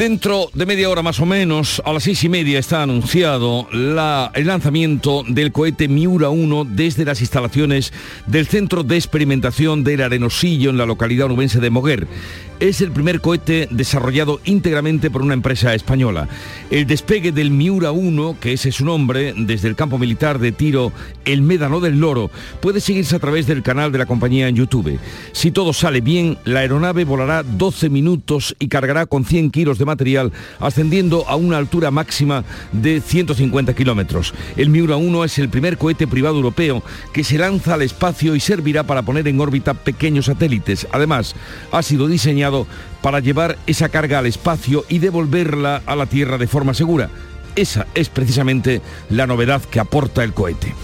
Dentro de media hora más o menos, a las seis y media está anunciado el lanzamiento del cohete Miura 1 desde las instalaciones del Centro de Experimentación del Arenosillo en la localidad onubense de Moguer. Es el primer cohete desarrollado íntegramente por una empresa española. El despegue del Miura 1, que ese es su nombre, desde el campo militar de tiro El Médano del Loro, puede seguirse a través del canal de la compañía en YouTube. Si todo sale bien, la aeronave volará 12 minutos y cargará con 100 kilos de material, ascendiendo a una altura máxima de 150 kilómetros. El Miura 1 es el primer cohete privado europeo que se lanza al espacio y servirá para poner en órbita pequeños satélites. Además, ha sido diseñado para llevar esa carga al espacio y devolverla a la Tierra de forma segura. Esa es precisamente la novedad que aporta el cohete.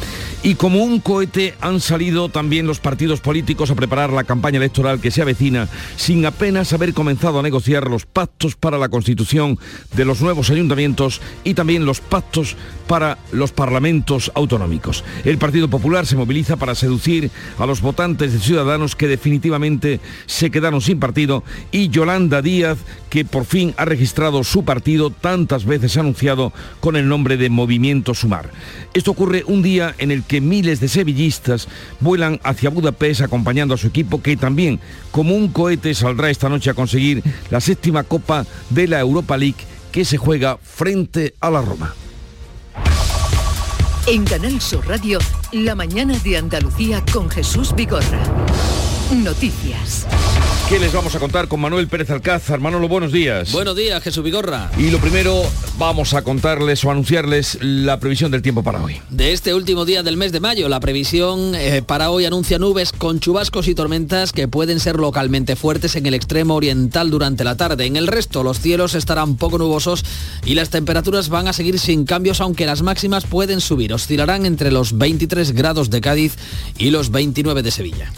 Y como un cohete han salido también los partidos políticos a preparar la campaña electoral que se avecina sin apenas haber comenzado a negociar los pactos para la constitución de los nuevos ayuntamientos y también los pactos para los parlamentos autonómicos. El Partido Popular se moviliza para seducir a los votantes de Ciudadanos que definitivamente se quedaron sin partido y Yolanda Díaz que por fin ha registrado su partido tantas veces anunciado con el nombre de Movimiento Sumar. Esto ocurre un día en el que miles de sevillistas vuelan hacia Budapest acompañando a su equipo que también, como un cohete, saldrá esta noche a conseguir la séptima copa de la Europa League que se juega frente a la Roma. En Canal Sur Radio, La mañana de Andalucía con Jesús Vigorra. Noticias. ¿Qué les vamos a contar con Manuel Pérez Alcázar? Manolo, buenos días. Buenos días, Jesús Vigorra. Y lo primero, vamos a contarles o anunciarles la previsión del tiempo para hoy. De este último día del mes de mayo, la previsión eh, para hoy anuncia nubes con chubascos y tormentas que pueden ser localmente fuertes en el extremo oriental durante la tarde. En el resto, los cielos estarán poco nubosos y las temperaturas van a seguir sin cambios, aunque las máximas pueden subir. Oscilarán entre los 23 grados de Cádiz y los 29 de Sevilla.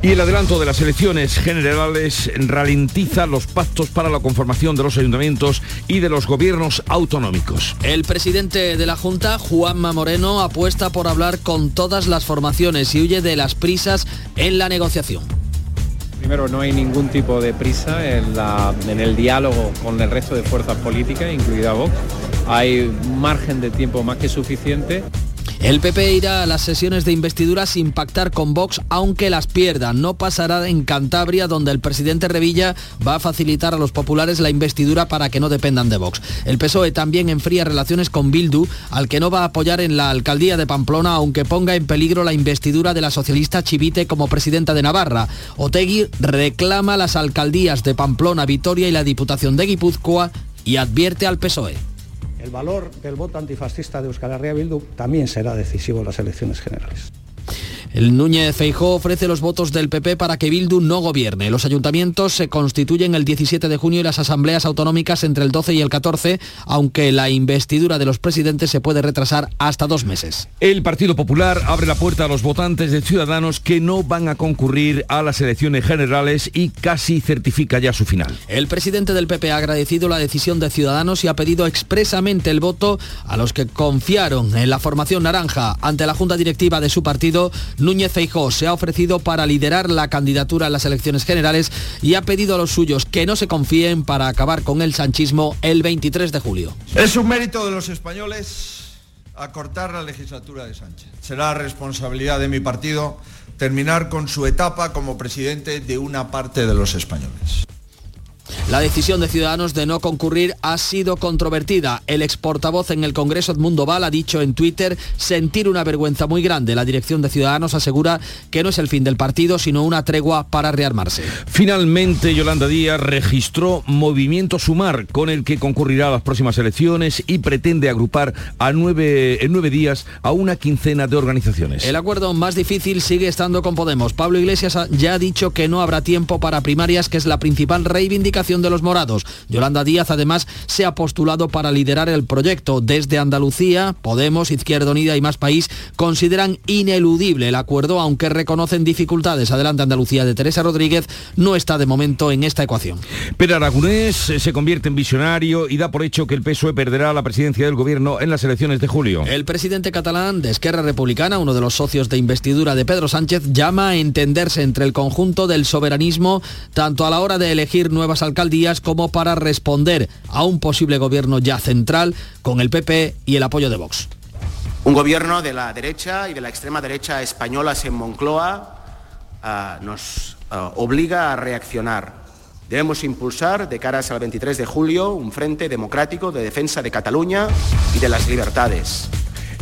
Y el adelanto de las elecciones generales ralentiza los pactos para la conformación de los ayuntamientos y de los gobiernos autonómicos. El presidente de la Junta, Juanma Moreno, apuesta por hablar con todas las formaciones y huye de las prisas en la negociación. Primero, no hay ningún tipo de prisa en, la- en el diálogo con el resto de fuerzas políticas, incluida Vox. Hay un margen de tiempo más que suficiente. El PP irá a las sesiones de investidura sin pactar con Vox, aunque las pierda. No pasará en Cantabria, donde el presidente Revilla va a facilitar a los populares la investidura para que no dependan de Vox. El PSOE también enfría relaciones con Bildu, al que no va a apoyar en la alcaldía de Pamplona, aunque ponga en peligro la investidura de la socialista Chivite como presidenta de Navarra. Otegui reclama las alcaldías de Pamplona, Vitoria y la Diputación de Guipúzcoa y advierte al PSOE. El valor del voto antifascista de Euskal Herria Bildu también será decisivo en las elecciones generales. El Núñez Feijó ofrece los votos del PP para que Bildu no gobierne. Los ayuntamientos se constituyen el 17 de junio y las asambleas autonómicas entre el 12 y el 14, aunque la investidura de los presidentes se puede retrasar hasta dos meses. El Partido Popular abre la puerta a los votantes de Ciudadanos que no van a concurrir a las elecciones generales y casi certifica ya su final. El presidente del PP ha agradecido la decisión de Ciudadanos y ha pedido expresamente el voto a los que confiaron en la formación naranja. Ante la junta directiva de su partido, Núñez Feijó se ha ofrecido para liderar la candidatura en las elecciones generales y ha pedido a los suyos que no se confíen para acabar con el sanchismo el 23 de julio. Es un mérito de los españoles acortar la legislatura de Sánchez. Será responsabilidad de mi partido terminar con su etapa como presidente de una parte de los españoles. La decisión de Ciudadanos de no concurrir ha sido controvertida. El ex portavoz en el Congreso, Edmundo Val, ha dicho en Twitter sentir una vergüenza muy grande. La dirección de Ciudadanos asegura que no es el fin del partido, sino una tregua para rearmarse. Finalmente, Yolanda Díaz registró Movimiento Sumar, con el que concurrirá a las próximas elecciones y pretende agrupar a nueve, en nueve días a una quincena de organizaciones. El acuerdo más difícil sigue estando con Podemos. Pablo Iglesias ya ha dicho que no habrá tiempo para primarias, que es la principal reivindicación gestión de los morados. Yolanda Díaz además se ha postulado para liderar el proyecto. Desde Andalucía, Podemos, Izquierda Unida y Más País consideran ineludible el acuerdo, aunque reconocen dificultades. Adelante Andalucía de Teresa Rodríguez no está de momento en esta ecuación. Pero Aragonés eh, se convierte en visionario y da por hecho que el PSOE perderá la presidencia del gobierno en las elecciones de julio. El presidente catalán de Esquerra Republicana, uno de los socios de investidura de Pedro Sánchez, llama a entenderse entre el conjunto del soberanismo tanto a la hora de elegir nuevas alcaldías como para responder a un posible gobierno ya central con el PP y el apoyo de Vox. Un gobierno de la derecha y de la extrema derecha españolas en Moncloa uh, nos uh, obliga a reaccionar. Debemos impulsar de caras al 23 de julio un frente democrático de defensa de Cataluña y de las libertades.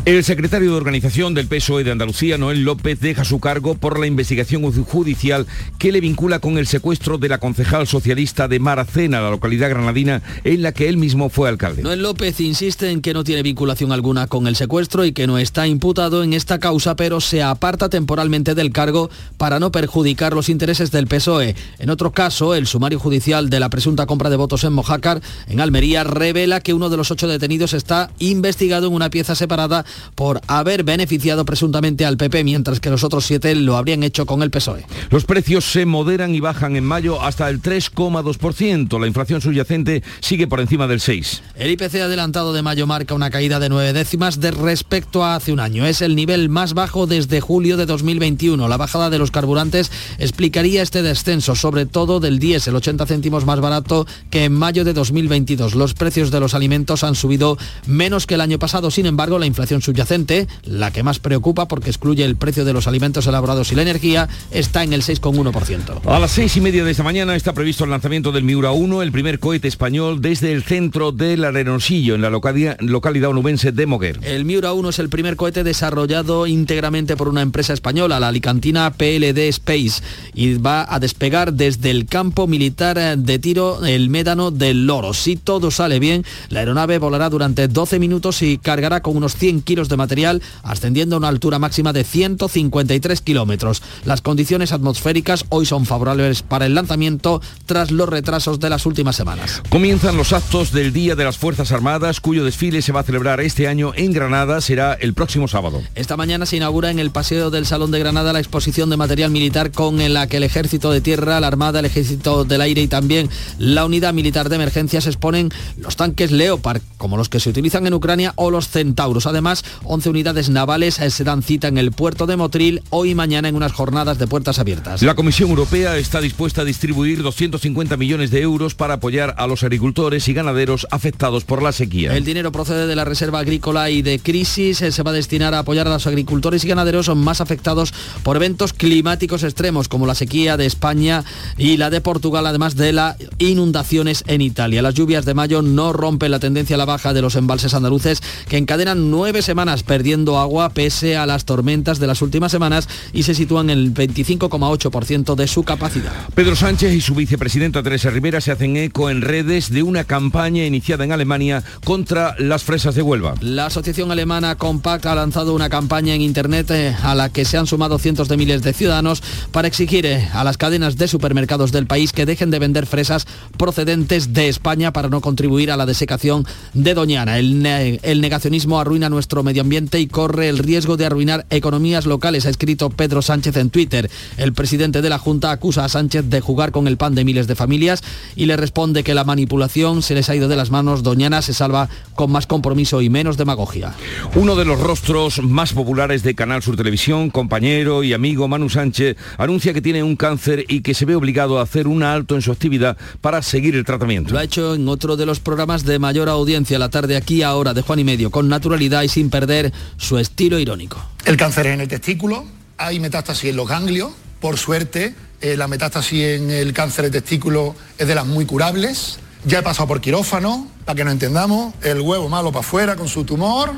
El secretario de organización del PSOE de Andalucía, Noel López, deja su cargo por la investigación judicial que le vincula con el secuestro de la concejal socialista de Maracena, la localidad granadina, en la que él mismo fue alcalde. Noel López insiste en que no tiene vinculación alguna con el secuestro y que no está imputado en esta causa, pero se aparta temporalmente del cargo para no perjudicar los intereses del PSOE. En otro caso, el sumario judicial de la presunta compra de votos en Mojácar, en Almería, revela que uno de los ocho detenidos está investigado en una pieza separada por haber beneficiado presuntamente al PP, mientras que los otros siete lo habrían hecho con el PSOE. Los precios se moderan y bajan en mayo hasta el 3,2%. La inflación subyacente sigue por encima del 6%. El IPC adelantado de mayo marca una caída de nueve décimas de respecto a hace un año. Es el nivel más bajo desde julio de 2021. La bajada de los carburantes explicaría este descenso, sobre todo del diésel, 80 céntimos más barato que en mayo de 2022. Los precios de los alimentos han subido menos que el año pasado. Sin embargo, la inflación subyacente, la que más preocupa porque excluye el precio de los alimentos elaborados y la energía, está en el 6,1%. A las seis y media de esta mañana está previsto el lanzamiento del Miura 1, el primer cohete español desde el centro del Arenosillo, en la localidad, localidad onubense de Moguer. El Miura 1 es el primer cohete desarrollado íntegramente por una empresa española, la alicantina PLD Space, y va a despegar desde el campo militar de tiro el Médano del Loro. Si todo sale bien, la aeronave volará durante 12 minutos y cargará con unos 100 kilos de material, ascendiendo a una altura máxima de 153 kilómetros. Las condiciones atmosféricas hoy son favorables para el lanzamiento tras los retrasos de las últimas semanas. Comienzan los actos del Día de las Fuerzas Armadas, cuyo desfile se va a celebrar este año en Granada, será el próximo sábado. Esta mañana se inaugura en el Paseo del Salón de Granada la exposición de material militar con la que el Ejército de Tierra, la Armada, el Ejército del Aire y también la Unidad Militar de Emergencias exponen los tanques Leopard, como los que se utilizan en Ucrania, o los Centauros. Además, 11 unidades navales se dan cita en el puerto de Motril hoy y mañana en unas jornadas de puertas abiertas. La Comisión Europea está dispuesta a distribuir 250 millones de euros para apoyar a los agricultores y ganaderos afectados por la sequía. El dinero procede de la Reserva Agrícola y de Crisis. Se va a destinar a apoyar a los agricultores y ganaderos más afectados por eventos climáticos extremos como la sequía de España y la de Portugal, además de las inundaciones en Italia. Las lluvias de mayo no rompen la tendencia a la baja de los embalses andaluces que encadenan nueve semanas perdiendo agua pese a las tormentas de las últimas semanas y se sitúan en el 25,8% de su capacidad. Pedro Sánchez y su vicepresidenta Teresa Rivera se hacen eco en redes de una campaña iniciada en Alemania contra las fresas de Huelva. La asociación alemana Compact ha lanzado una campaña en Internet eh, a la que se han sumado cientos de miles de ciudadanos para exigir eh, a las cadenas de supermercados del país que dejen de vender fresas procedentes de España para no contribuir a la desecación de Doñana. El, ne el negacionismo arruina nuestro medio ambiente y corre el riesgo de arruinar economías locales, ha escrito Pedro Sánchez en Twitter. El presidente de la Junta acusa a Sánchez de jugar con el pan de miles de familias y le responde que la manipulación se les ha ido de las manos. Doñana se salva con más compromiso y menos demagogia. Uno de los rostros más populares de Canal Sur Televisión, compañero y amigo Manu Sánchez, anuncia que tiene un cáncer y que se ve obligado a hacer un alto en su actividad para seguir el tratamiento. Lo ha hecho en otro de los programas de mayor audiencia, la tarde aquí ahora de Juan y Medio, con naturalidad y sin perder su estilo irónico. El cáncer es en el testículo, hay metástasis en los ganglios, por suerte eh, la metástasis en el cáncer de testículo es de las muy curables. Ya he pasado por quirófano, para que nos entendamos, el huevo malo para afuera con su tumor.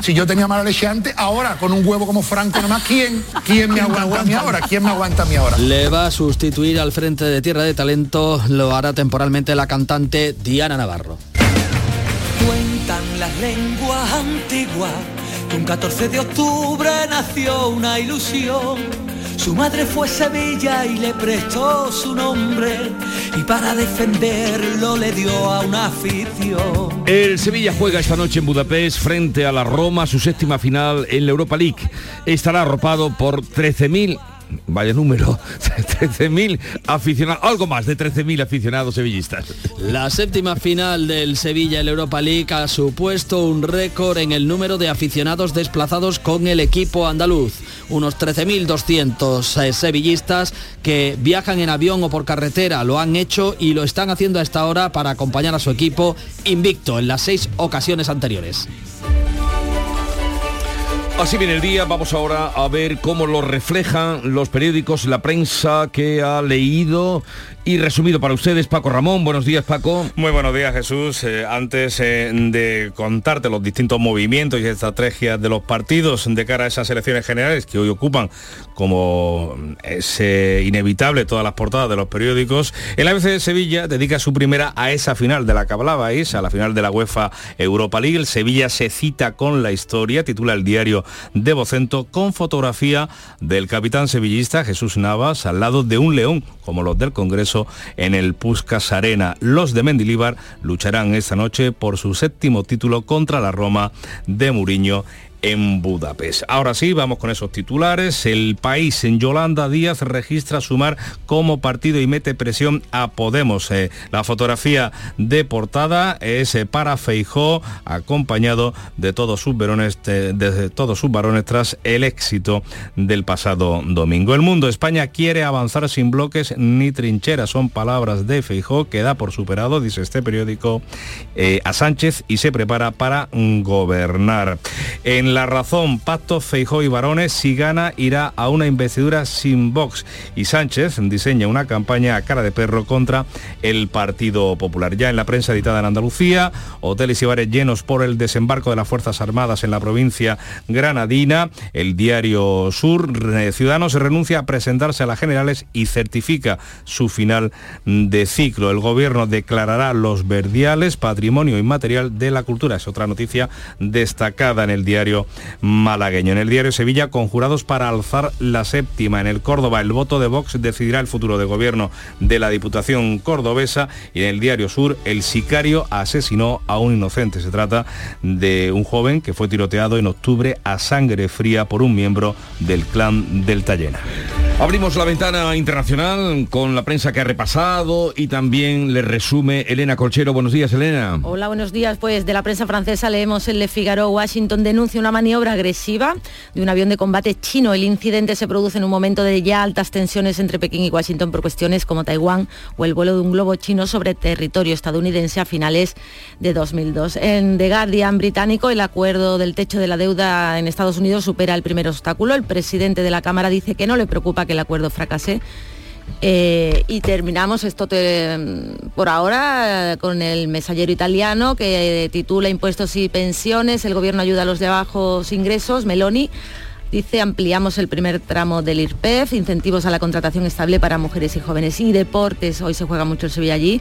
Si yo tenía mala leche antes, ahora con un huevo como Franco nomás, ¿quién, quién me aguanta a mí ahora? ¿Quién me aguanta a mí ahora? Le va a sustituir al frente de Tierra de Talento, lo hará temporalmente la cantante Diana Navarro. Las lenguas antiguas un 14 de octubre nació una ilusión Su madre fue Sevilla y le prestó su nombre y para defenderlo le dio a una afición. El Sevilla juega esta noche en Budapest frente a la Roma, su séptima final en la Europa League. Estará arropado por 13.000 vaya número, 13.000 aficionados, algo más de 13.000 aficionados sevillistas. La séptima final del Sevilla en Europa League ha supuesto un récord en el número de aficionados desplazados con el equipo andaluz. Unos 13.200 eh, sevillistas que viajan en avión o por carretera lo han hecho y lo están haciendo a esta hora para acompañar a su equipo invicto en las seis ocasiones anteriores. Así viene el día, vamos ahora a ver cómo lo reflejan los periódicos, la prensa que ha leído y resumido para ustedes Paco Ramón. Buenos días Paco. Muy buenos días Jesús. Eh, antes eh, de contarte los distintos movimientos y estrategias de los partidos de cara a esas elecciones generales que hoy ocupan como es eh, inevitable todas las portadas de los periódicos, el ABC de Sevilla dedica su primera a esa final de la que hablabais, a la final de la UEFA Europa League. Sevilla se cita con la historia, titula el diario de Vocento, con fotografía del capitán sevillista Jesús Navas al lado de un león, como los del Congreso en el Puskas Arena. Los de Mendilíbar lucharán esta noche por su séptimo título contra la Roma de Muriño en Budapest. Ahora sí, vamos con esos titulares. El país en Yolanda Díaz registra sumar como partido y mete presión a Podemos. Eh, la fotografía de portada es eh, para Feijó, acompañado de todos sus varones, de, todos sus varones tras el éxito del pasado domingo. El mundo España quiere avanzar sin bloques ni trincheras. Son palabras de Feijó que da por superado, dice este periódico, eh, a Sánchez y se prepara para gobernar. En la razón, pacto Feijó y Varones, si gana irá a una investidura sin Vox y Sánchez diseña una campaña a cara de perro contra el Partido Popular. Ya en la prensa editada en Andalucía, hoteles y bares llenos por el desembarco de las Fuerzas Armadas en la provincia granadina, el diario Sur, Ciudadanos renuncia a presentarse a las generales y certifica su final de ciclo. El gobierno declarará los verdiales patrimonio inmaterial de la cultura. Es otra noticia destacada en el diario malagueño. En el diario Sevilla, conjurados para alzar la séptima. En el Córdoba, el voto de Vox decidirá el futuro de gobierno de la Diputación cordobesa. Y en el diario Sur, el sicario asesinó a un inocente. Se trata de un joven que fue tiroteado en octubre a sangre fría por un miembro del clan del Tallena. Abrimos la ventana internacional con la prensa que ha repasado y también le resume Elena Colchero. Buenos días, Elena. Hola, buenos días. Pues de la prensa francesa leemos en Le Figaro, Washington denuncia una maniobra agresiva de un avión de combate chino. El incidente se produce en un momento de ya altas tensiones entre Pekín y Washington por cuestiones como Taiwán o el vuelo de un globo chino sobre territorio estadounidense a finales de 2002. En The Guardian británico, el acuerdo del techo de la deuda en Estados Unidos supera el primer obstáculo. El presidente de la Cámara dice que no le preocupa que el acuerdo fracase. Eh, y terminamos esto por ahora con el mesallero italiano que titula Impuestos y pensiones, el gobierno ayuda a los de bajos ingresos, Meloni Dice, ampliamos el primer tramo del IRPEF, incentivos a la contratación estable para mujeres y jóvenes y deportes. Hoy se juega mucho el Sevilla allí.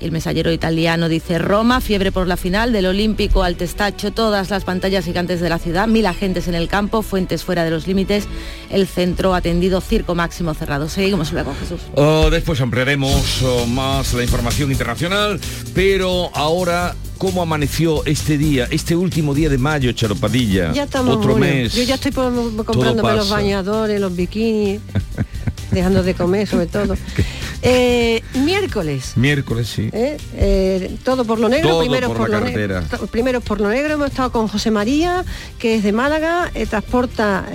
El mesallero italiano dice Roma, fiebre por la final del Olímpico al Testacho, todas las pantallas gigantes de la ciudad, mil agentes en el campo, fuentes fuera de los límites, el centro atendido, circo máximo cerrado. Seguimos luego, Jesús. Oh, después ampliaremos oh, más la información internacional, pero ahora cómo amaneció este día, este último día de mayo, Charopadilla. Ya estamos Otro mes. Yo ya estoy comprándome los bañadores, los bikinis, dejando de comer sobre todo. Eh, miércoles. Miércoles, sí. Eh, eh, todo por lo negro, primero por, lo negro. Primero por lo negro, hemos estado con José María, que es de Málaga, transporta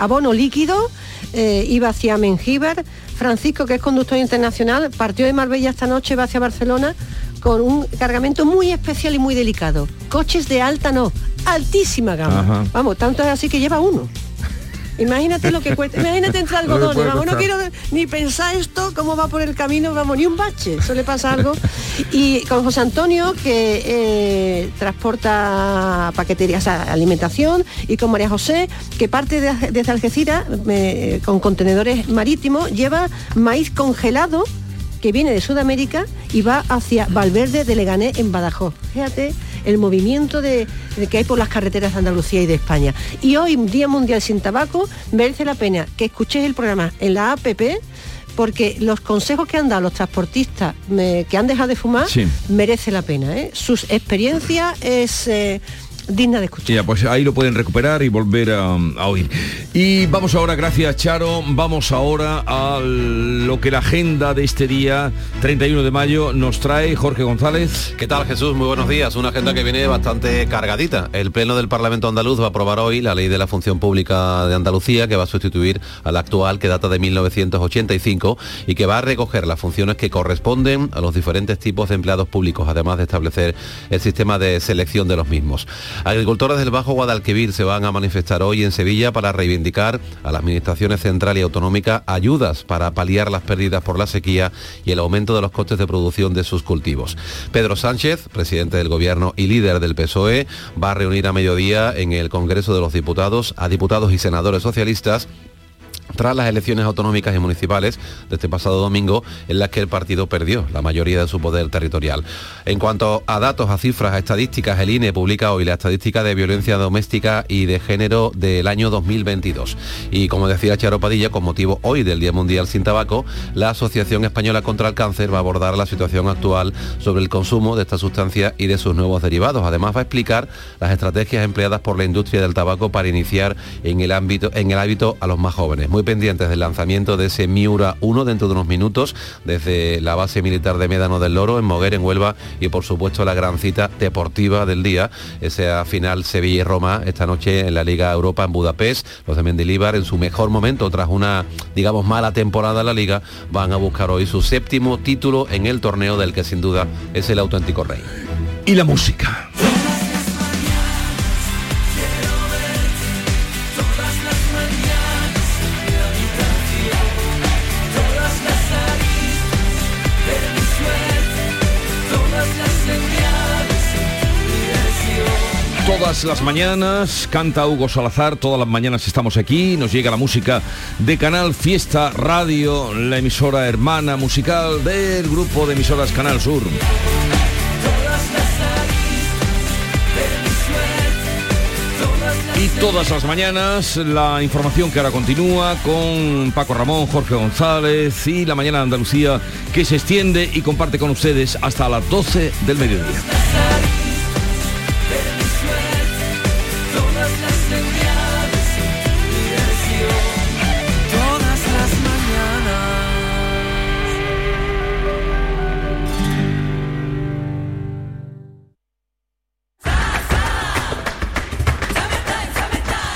abono líquido, iba hacia Mengíbar. Francisco, que es conductor internacional, partió de Marbella esta noche, va hacia Barcelona con un cargamento muy especial y muy delicado. Coches de alta no, altísima gama. Vamos, tanto es así que lleva uno. Imagínate lo que cuesta. Imagínate entre algodones. Vamos, no quiero ni pensar esto, cómo va por el camino, vamos, ni un bache. Eso le pasa algo. Y con José Antonio, que eh, transporta paqueterías, alimentación, y con María José, que parte de, desde Algeciras, con contenedores marítimos, lleva maíz congelado que viene de Sudamérica y va hacia Valverde de Leganés en Badajoz. Fíjate el movimiento de, que hay por las carreteras de Andalucía y de España. Y hoy, Día Mundial sin Tabaco, merece la pena que escuchéis el programa en la APP porque los consejos que han dado los transportistas que han dejado de fumar merece la pena. ¿eh? Sus experiencias es... Eh, digna de escuchar. Ya, pues ahí lo pueden recuperar y volver a, oír. Y vamos ahora, gracias Charo, vamos ahora a lo que la agenda de este día 31 de mayo nos trae Jorge González. ¿Qué tal Jesús? Muy buenos días. Una agenda que viene bastante cargadita. El Pleno del Parlamento Andaluz va a aprobar hoy la ley de la función pública de Andalucía que va a sustituir a la actual que data de 1985 y que va a recoger las funciones que corresponden a los diferentes tipos de empleados públicos, además de establecer el sistema de selección de los mismos. Agricultores del Bajo Guadalquivir se van a manifestar hoy en Sevilla para reivindicar a las administraciones central y autonómica ayudas para paliar las pérdidas por la sequía y el aumento de los costes de producción de sus cultivos. Pedro Sánchez, presidente del Gobierno y líder del PSOE, va a reunir a mediodía en el Congreso de los Diputados a diputados y senadores socialistas tras las elecciones autonómicas y municipales de este pasado domingo en las que el partido perdió la mayoría de su poder territorial. En cuanto a datos, a cifras, a estadísticas, el INE publica hoy la estadística de violencia doméstica y de género del año 2022. Y como decía Charo Padilla, con motivo hoy del Día Mundial sin Tabaco, la Asociación Española contra el Cáncer va a abordar la situación actual sobre el consumo de esta sustancia y de sus nuevos derivados. Además va a explicar las estrategias empleadas por la industria del tabaco para iniciar en el ámbito en el hábito a los más jóvenes muy pendientes del lanzamiento de ese Miura 1 dentro de unos minutos desde la base militar de Médano del Loro en Moguer, en Huelva y por supuesto la gran cita deportiva del día, esa final Sevilla y Roma esta noche en la Liga Europa en Budapest. Los de Mendilibar en su mejor momento tras una, digamos, mala temporada en la liga van a buscar hoy su séptimo título en el torneo del que sin duda es el auténtico rey. Y la música. Todas las mañanas, canta Hugo Salazar, todas las mañanas estamos aquí, nos llega la música de Canal Fiesta Radio, la emisora hermana musical del grupo de emisoras Canal Sur. Y todas las mañanas la información que ahora continúa con Paco Ramón, Jorge González y la mañana de Andalucía que se extiende y comparte con ustedes hasta las 12 del mediodía.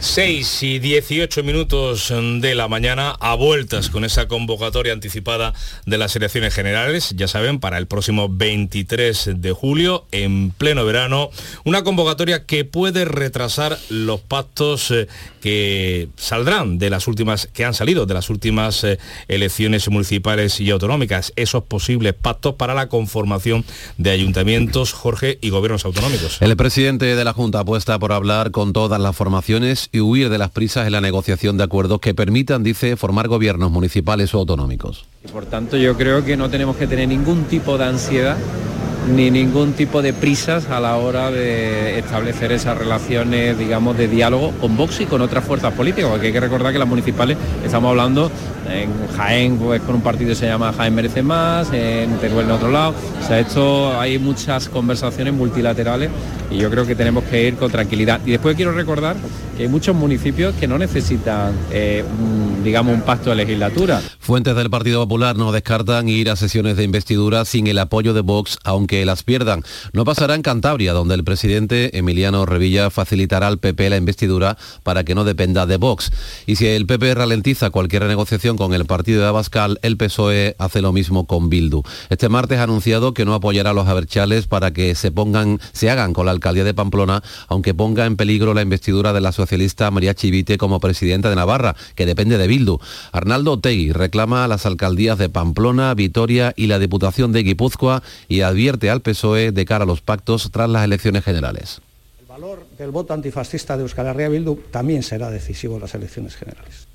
6 y 18 minutos de la mañana a vueltas con esa convocatoria anticipada de las elecciones generales, ya saben, para el próximo 23 de julio, en pleno verano, una convocatoria que puede retrasar los pactos eh, que saldrán de las últimas, que han salido de las últimas eh, elecciones municipales y autonómicas, esos posibles pactos para la conformación de ayuntamientos, Jorge, y gobiernos autonómicos. El presidente de la Junta apuesta por hablar con todas las formaciones y huir de las prisas en la negociación de acuerdos que permitan, dice, formar gobiernos municipales o autonómicos. Por tanto yo creo que no tenemos que tener ningún tipo de ansiedad ni ningún tipo de prisas a la hora de establecer esas relaciones, digamos, de diálogo con Vox y con otras fuerzas políticas, porque hay que recordar que las municipales estamos hablando en Jaén pues, con un partido se llama Jaén Merece Más, en Teruel en otro lado. O sea, esto hay muchas conversaciones multilaterales y yo creo que tenemos que ir con tranquilidad. Y después quiero recordar que hay muchos municipios que no necesitan, eh, digamos, un pacto de legislatura. Fuentes del Partido Popular no descartan ir a sesiones de investidura sin el apoyo de Vox, aunque las pierdan. No pasará en Cantabria, donde el presidente Emiliano Revilla facilitará al PP la investidura para que no dependa de Vox. Y si el PP ralentiza cualquier negociación con el partido de Abascal, el PSOE hace lo mismo con Bildu. Este martes ha anunciado que no apoyará a los aberchales para que se pongan, se hagan con la alcaldía de Pamplona, aunque ponga en peligro la investidura de la socialista María Chivite como presidenta de Navarra, que depende de Bildu. Arnaldo Otegui reclama las alcaldías de Pamplona, Vitoria y la Diputación de Guipúzcoa y advierte al PSOE de cara a los pactos tras las elecciones generales. El valor del voto antifascista de Euskal Herria Bildu también será decisivo en las elecciones generales.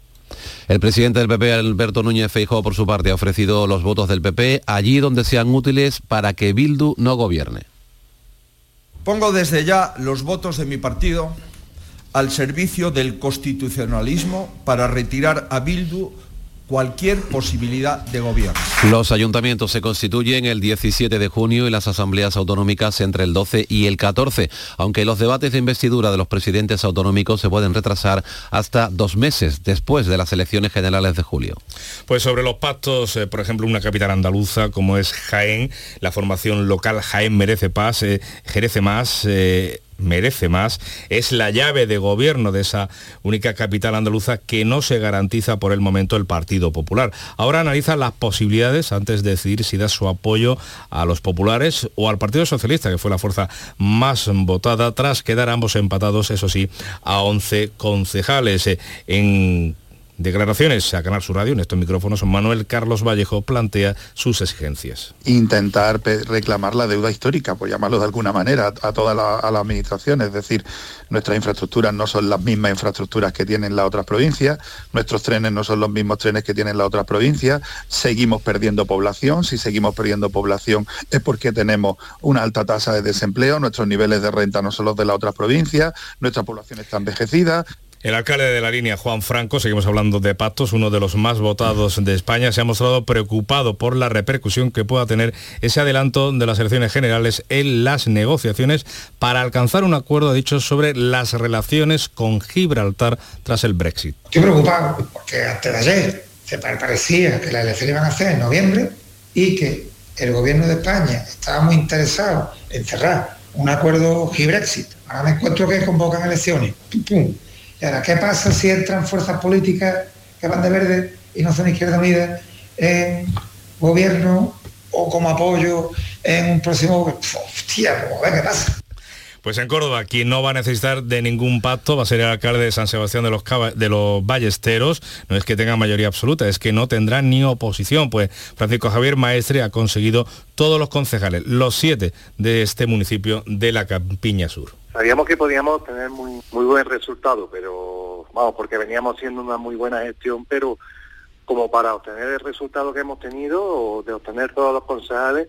El presidente del PP, Alberto Núñez Feijóo, por su parte, ha ofrecido los votos del PP allí donde sean útiles para que Bildu no gobierne. Pongo desde ya los votos de mi partido al servicio del constitucionalismo para retirar a Bildu cualquier posibilidad de gobierno. Los ayuntamientos se constituyen el 17 de junio y las asambleas autonómicas entre el 12 y el 14, aunque los debates de investidura de los presidentes autonómicos se pueden retrasar hasta dos meses después de las elecciones generales de julio. Pues sobre los pactos, eh, por ejemplo, una capital andaluza como es Jaén, la formación local Jaén merece paz, eh, Jerece más. Eh, merece más, es la llave de gobierno de esa única capital andaluza que no se garantiza por el momento el Partido Popular. Ahora analiza las posibilidades antes de decidir si da su apoyo a los populares o al Partido Socialista, que fue la fuerza más votada, tras quedar ambos empatados, eso sí, a 11 concejales. En Declaraciones a Canal Sur Radio, en estos micrófonos, Manuel Carlos Vallejo plantea sus exigencias. Intentar reclamar la deuda histórica, por llamarlo de alguna manera, a toda la, administración. Es decir, nuestras infraestructuras no son las mismas infraestructuras que tienen las otras provincias, nuestros trenes no son los mismos trenes que tienen las otras provincias, seguimos perdiendo población, si seguimos perdiendo población es porque tenemos una alta tasa de desempleo, nuestros niveles de renta no son los de las otras provincias, nuestra población está envejecida, el alcalde de la línea, Juan Franco, seguimos hablando de pactos, uno de los más votados de España, se ha mostrado preocupado por la repercusión que pueda tener ese adelanto de las elecciones generales en las negociaciones para alcanzar un acuerdo, dicho, sobre las relaciones con Gibraltar tras el Brexit. Estoy preocupado porque de ayer se parecía que las elecciones iban a hacer en noviembre y que el gobierno de España estaba muy interesado en cerrar un acuerdo Gibrexit. Ahora me encuentro que convocan elecciones. ¿Qué pasa si entran fuerzas políticas que van de verde y no son Izquierda Unida en gobierno o como apoyo en un próximo... Hostia, pues, qué pasa. Pues en Córdoba, quien no va a necesitar de ningún pacto va a ser el alcalde de San Sebastián de los, de los Ballesteros. No es que tenga mayoría absoluta, es que no tendrá ni oposición. Pues Francisco Javier Maestre ha conseguido todos los concejales, los siete de este municipio de la Campiña Sur. Sabíamos que podíamos tener muy, muy buen resultado, pero vamos, porque veníamos haciendo una muy buena gestión, pero como para obtener el resultado que hemos tenido, de obtener todos los concejales,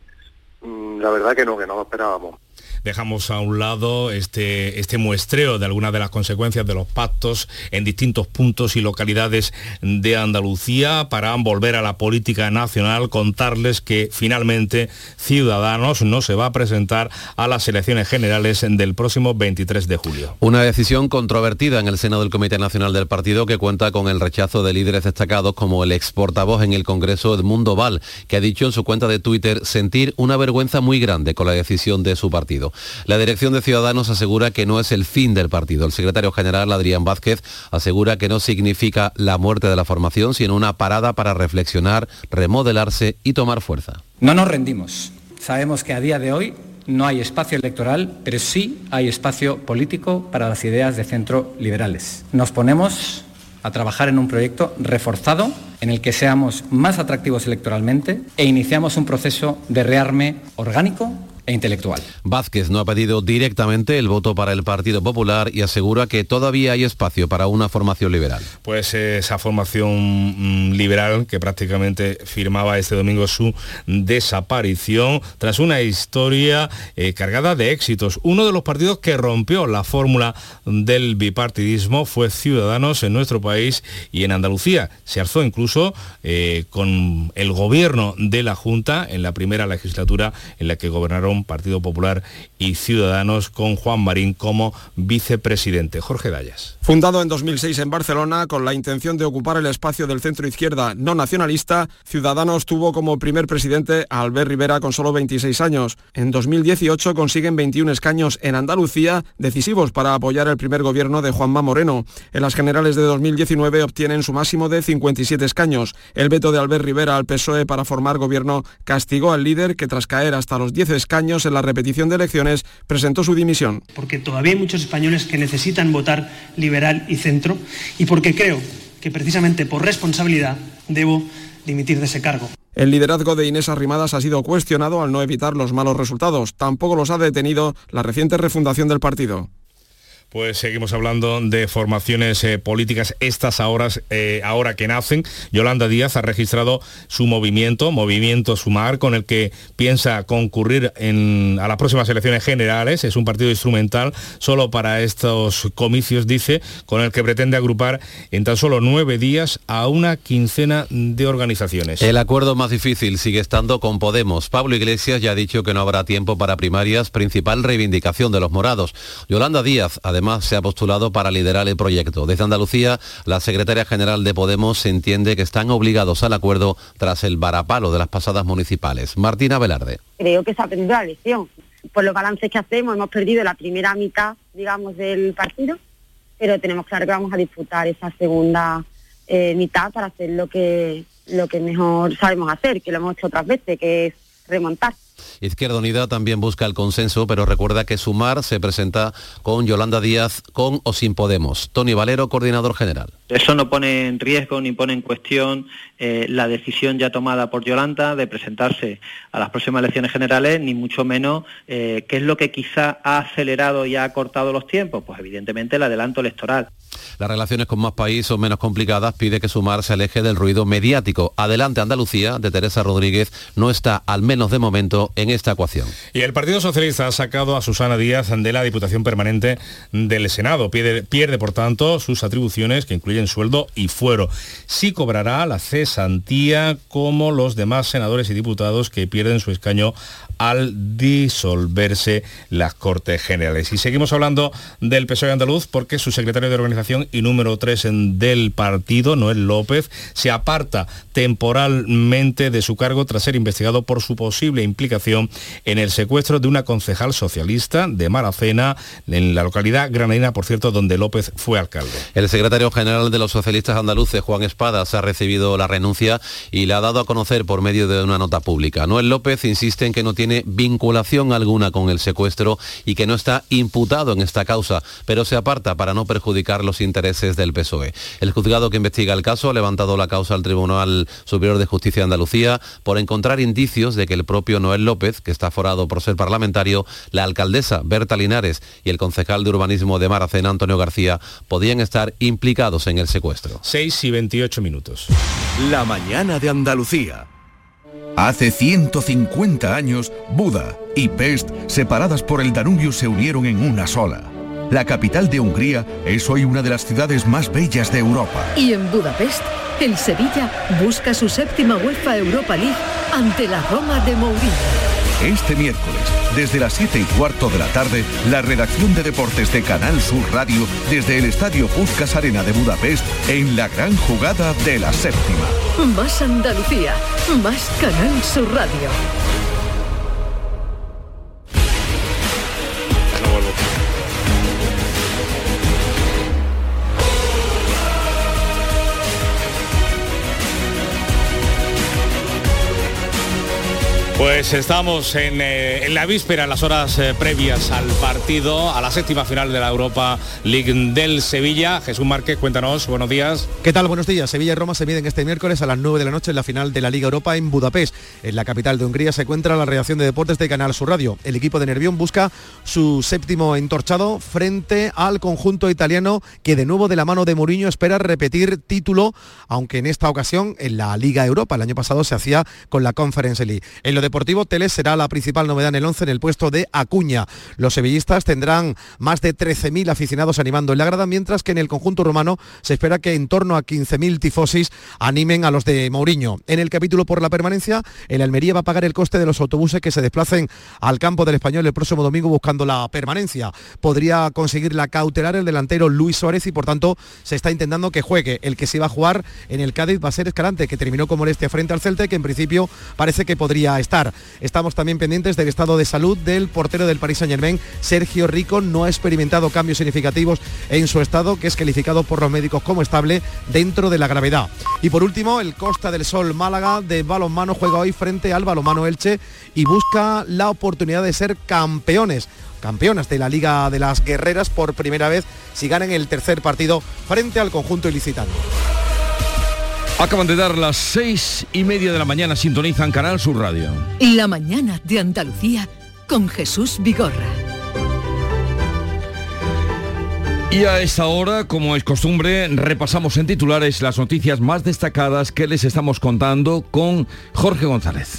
mm, la verdad que no, que no lo esperábamos dejamos a un lado este, este muestreo de algunas de las consecuencias de los pactos en distintos puntos y localidades de Andalucía para volver a la política nacional, contarles que finalmente Ciudadanos no se va a presentar a las elecciones generales del próximo 23 de julio. Una decisión controvertida en el seno del Comité Nacional del Partido que cuenta con el rechazo de líderes destacados como el ex portavoz en el Congreso Edmundo Val, que ha dicho en su cuenta de Twitter sentir una vergüenza muy grande con la decisión de su partido. La dirección de Ciudadanos asegura que no es el fin del partido. El secretario general, Adrián Vázquez, asegura que no significa la muerte de la formación, sino una parada para reflexionar, remodelarse y tomar fuerza. No nos rendimos. Sabemos que a día de hoy no hay espacio electoral, pero sí hay espacio político para las ideas de centro liberales. Nos ponemos a trabajar en un proyecto reforzado en el que seamos más atractivos electoralmente e iniciamos un proceso de rearme orgánico e intelectual. Vázquez no ha pedido directamente el voto para el Partido Popular y asegura que todavía hay espacio para una formación liberal. Pues esa formación mm, liberal que prácticamente firmaba este domingo su desaparición tras una historia eh, cargada de éxitos. Uno de los partidos que rompió la fórmula del bipartidismo fue Ciudadanos en nuestro país y en Andalucía. Se alzó incluso eh, con el gobierno de la Junta en la primera legislatura en la que gobernaron Partido Popular y Ciudadanos con Juan Marín como vicepresidente. Jorge Dallas. Fundado en 2006 en Barcelona con la intención de ocupar el espacio del centro izquierda no nacionalista, Ciudadanos tuvo como primer presidente a Albert Rivera con solo 26 años. En 2018 consiguen 21 escaños en Andalucía, decisivos para apoyar el primer gobierno de Juanma Moreno. En las generales de 2019 obtienen su máximo de 57 escaños. El veto de Albert Rivera al PSOE para formar gobierno castigó al líder que tras caer hasta los 10 escaños en la repetición de elecciones presentó su dimisión. Porque todavía hay muchos españoles que necesitan votar liberal y centro y porque creo que precisamente por responsabilidad debo dimitir de ese cargo. El liderazgo de Inés Arrimadas ha sido cuestionado al no evitar los malos resultados. Tampoco los ha detenido la reciente refundación del partido. Pues seguimos hablando de formaciones eh, políticas estas horas, eh, ahora que nacen. Yolanda Díaz ha registrado su movimiento, Movimiento Sumar, con el que piensa concurrir a las próximas elecciones generales. Es un partido instrumental solo para estos comicios, dice, con el que pretende agrupar en tan solo nueve días a una quincena de organizaciones. El acuerdo más difícil sigue estando con Podemos. Pablo Iglesias ya ha dicho que no habrá tiempo para primarias, principal reivindicación de los morados. Yolanda Díaz, además, además se ha postulado para liderar el proyecto. Desde Andalucía, la secretaria general de Podemos entiende que están obligados al acuerdo tras el varapalo de las pasadas municipales. Martina Velarde. Creo que se ha perdido la elección. Por los balances que hacemos, hemos perdido la primera mitad, digamos, del partido, pero tenemos claro que vamos a disputar esa segunda eh, mitad para hacer lo que, lo que mejor sabemos hacer, que lo hemos hecho otras veces, que es remontar. Izquierda Unida también busca el consenso, pero recuerda que Sumar se presenta con Yolanda Díaz, con o sin Podemos. Tony Valero, coordinador general. Eso no pone en riesgo ni pone en cuestión eh, la decisión ya tomada por Yolanda de presentarse a las próximas elecciones generales, ni mucho menos eh, qué es lo que quizá ha acelerado y ha cortado los tiempos. Pues evidentemente el adelanto electoral. Las relaciones con más países son menos complicadas, pide que Sumar se aleje del ruido mediático. Adelante Andalucía, de Teresa Rodríguez, no está, al menos de momento, en esta ecuación. Y el Partido Socialista ha sacado a Susana Díaz de la Diputación Permanente del Senado. Pierde, pierde, por tanto, sus atribuciones, que incluyen sueldo y fuero. Sí cobrará la cesantía como los demás senadores y diputados que pierden su escaño al disolverse las Cortes Generales. Y seguimos hablando del PSOE andaluz porque su secretario de organización y número 3 del partido, Noel López, se aparta temporalmente de su cargo tras ser investigado por su posible implicación en el secuestro de una concejal socialista de Maracena, en la localidad granadina, por cierto, donde López fue alcalde. El secretario general de los socialistas andaluces, Juan Espadas, ha recibido la renuncia y la ha dado a conocer por medio de una nota pública. Noel López insiste en que no tiene vinculación alguna con el secuestro y que no está imputado en esta causa, pero se aparta para no perjudicar los intereses del PSOE. El juzgado que investiga el caso ha levantado la causa al Tribunal Superior de Justicia de Andalucía por encontrar indicios de que el propio Noel López, que está forado por ser parlamentario, la alcaldesa Berta Linares y el concejal de urbanismo de Maracena, Antonio García, podían estar implicados en el secuestro. 6 y 28 minutos. La mañana de Andalucía. Hace 150 años, Buda y Pest, separadas por el Danubio, se unieron en una sola. La capital de Hungría es hoy una de las ciudades más bellas de Europa. Y en Budapest, el Sevilla busca su séptima UEFA Europa League ante la Roma de Mourinho. Este miércoles, desde las 7 y cuarto de la tarde, la redacción de deportes de Canal Sur Radio desde el Estadio Puskas Arena de Budapest en la gran jugada de la séptima. Más Andalucía, más Canal Sur Radio. Pues estamos en, eh, la víspera, en las horas eh, previas al partido, a la séptima final de la Europa League del Sevilla. Jesús Márquez, cuéntanos, buenos días. ¿Qué tal? Buenos días. Sevilla y Roma se miden este miércoles a las 9 de la noche en la final de la Liga Europa en Budapest. En la capital de Hungría se encuentra la reacción de deportes de Canal Sur Radio. El equipo de Nervión busca su séptimo entorchado frente al conjunto italiano que de nuevo de la mano de Mourinho espera repetir título, aunque en esta ocasión en la Liga Europa. El año pasado se hacía con la Conference League. Deportivo, Teles será la principal novedad en el 11 en el puesto de Acuña. Los sevillistas tendrán más de 13.000 aficionados animando en la grada, mientras que en el conjunto romano se espera que en torno a 15.000 tifosis animen a los de Mourinho. En el capítulo por la permanencia, el Almería va a pagar el coste de los autobuses que se desplacen al campo del Español el próximo domingo buscando la permanencia. Podría conseguir la cautelar el delantero Luis Suárez y por tanto se está intentando que juegue. El que se va a jugar en el Cádiz va a ser Escalante, que terminó con molestia frente al Celta que en principio parece que podría estar. Estamos también pendientes del estado de salud del portero del Paris Saint Germain, Sergio Rico. No ha experimentado cambios significativos en su estado, que es calificado por los médicos como estable dentro de la gravedad. Y por último, el Costa del Sol Málaga de balonmano juega hoy frente al balonmano Elche y busca la oportunidad de ser campeones campeonas de la Liga de las Guerreras por primera vez si ganan el tercer partido frente al conjunto ilicitano. Acaban de dar las seis y media de la mañana, sintonizan Canal Sur Radio. La mañana de Andalucía con Jesús Vigorra. Y a esta hora, como es costumbre, repasamos en titulares las noticias más destacadas que les estamos contando con Jorge González.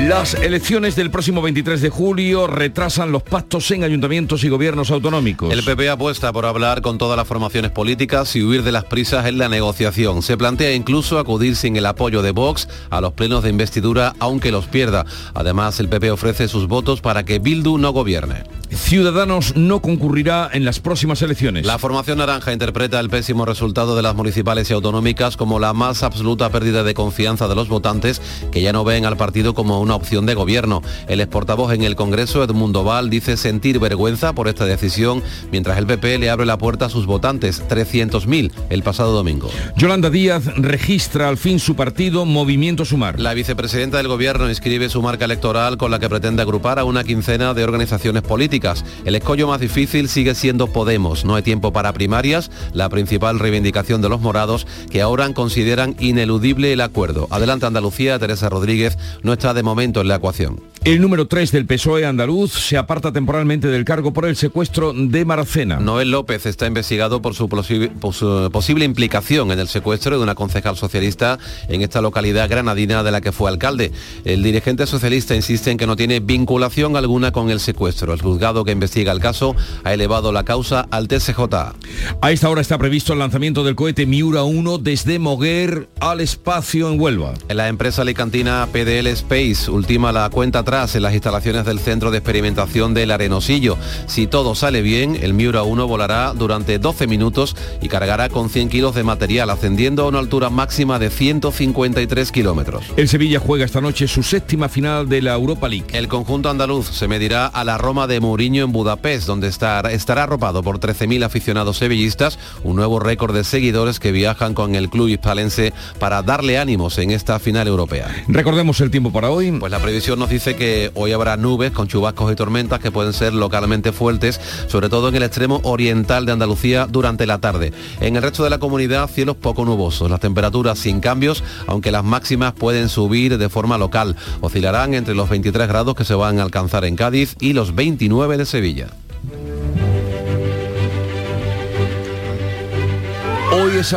Las elecciones del próximo 23 de julio retrasan los pactos en ayuntamientos y gobiernos autonómicos. El PP apuesta por hablar con todas las formaciones políticas y huir de las prisas en la negociación. Se plantea incluso acudir sin el apoyo de Vox a los plenos de investidura, aunque los pierda. Además, el PP ofrece sus votos para que Bildu no gobierne. Ciudadanos no concurrirá en las próximas elecciones. La formación naranja interpreta el pésimo resultado de las municipales y autonómicas como la más absoluta pérdida de confianza de los votantes que ya no ven al partido como una opción de gobierno. El exportavoz en el Congreso, Edmundo Val, dice sentir vergüenza por esta decisión, mientras el PP le abre la puerta a sus votantes, 300.000 el pasado domingo. Yolanda Díaz registra al fin su partido Movimiento Sumar. La vicepresidenta del gobierno inscribe su marca electoral con la que pretende agrupar a una quincena de organizaciones políticas el escollo más difícil sigue siendo Podemos. No hay tiempo para primarias, la principal reivindicación de los morados, que ahora consideran ineludible el acuerdo. Adelante Andalucía, Teresa Rodríguez no está de momento en la ecuación. El número 3 del PSOE andaluz se aparta temporalmente del cargo por el secuestro de Maracena. Noel López está investigado por su, por su, posible implicación en el secuestro de una concejal socialista en esta localidad granadina de la que fue alcalde. El dirigente socialista insiste en que no tiene vinculación alguna con el secuestro. El juzgado que investiga el caso ha elevado la causa al TSJ. A esta hora está previsto el lanzamiento del cohete Miura 1 desde Moguer al espacio en Huelva. La empresa alicantina PDL Space ultima la cuenta atrás en las instalaciones del Centro de Experimentación del Arenosillo. Si todo sale bien, el Miura 1 volará durante 12 minutos y cargará con 100 kilos de material, ascendiendo a una altura máxima de 153 kilómetros. El Sevilla juega esta noche su séptima final de la Europa League. El conjunto andaluz se medirá a la Roma de Mourinho en Budapest, donde estará, estará arropado por 13.000 aficionados sevillistas, un nuevo récord de seguidores que viajan con el club hispalense para darle ánimos en esta final europea. Recordemos el tiempo para hoy. Pues la previsión nos dice que hoy habrá nubes con chubascos y tormentas que pueden ser localmente fuertes, sobre todo en el extremo oriental de Andalucía durante la tarde. En el resto de la comunidad, cielos poco nubosos, las temperaturas sin cambios, aunque las máximas pueden subir de forma local. Oscilarán entre los 23 grados que se van a alcanzar en Cádiz y los 29 de Sevilla. Hoy es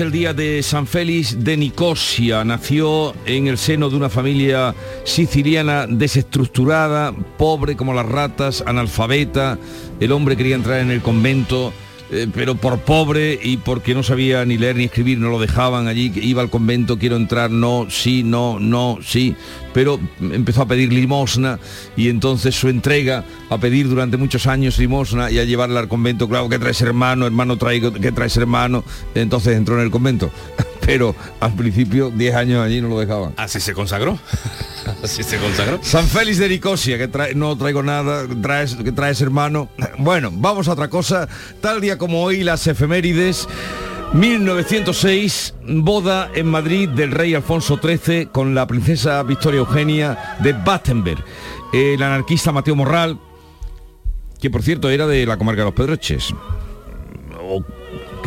el, día, de San Félix de Nicosia. Nació en el seno de una familia siciliana desestructurada, pobre como las ratas, analfabeta. El hombre quería entrar en el convento eh, pero por pobre y porque no sabía ni leer ni escribir, no lo dejaban allí, iba al convento, quiero entrar, no, sí, no, no, sí, pero empezó a pedir limosna y entonces su entrega a pedir durante muchos años limosna y a llevarla al convento, claro, que traes hermano, hermano traigo, que traes hermano, entonces entró en el convento. Pero al principio, 10 años allí no lo dejaban. Así se consagró. Así se consagró. San Félix de Nicosia, que trae, no traigo nada, traes, que traes hermano. Bueno, vamos a otra cosa. Tal día como hoy, las efemérides. 1906, boda en Madrid del rey Alfonso XIII con la princesa Victoria Eugenia de Battenberg. El anarquista Mateo Morral, que por cierto era de la comarca de los Pedroches, o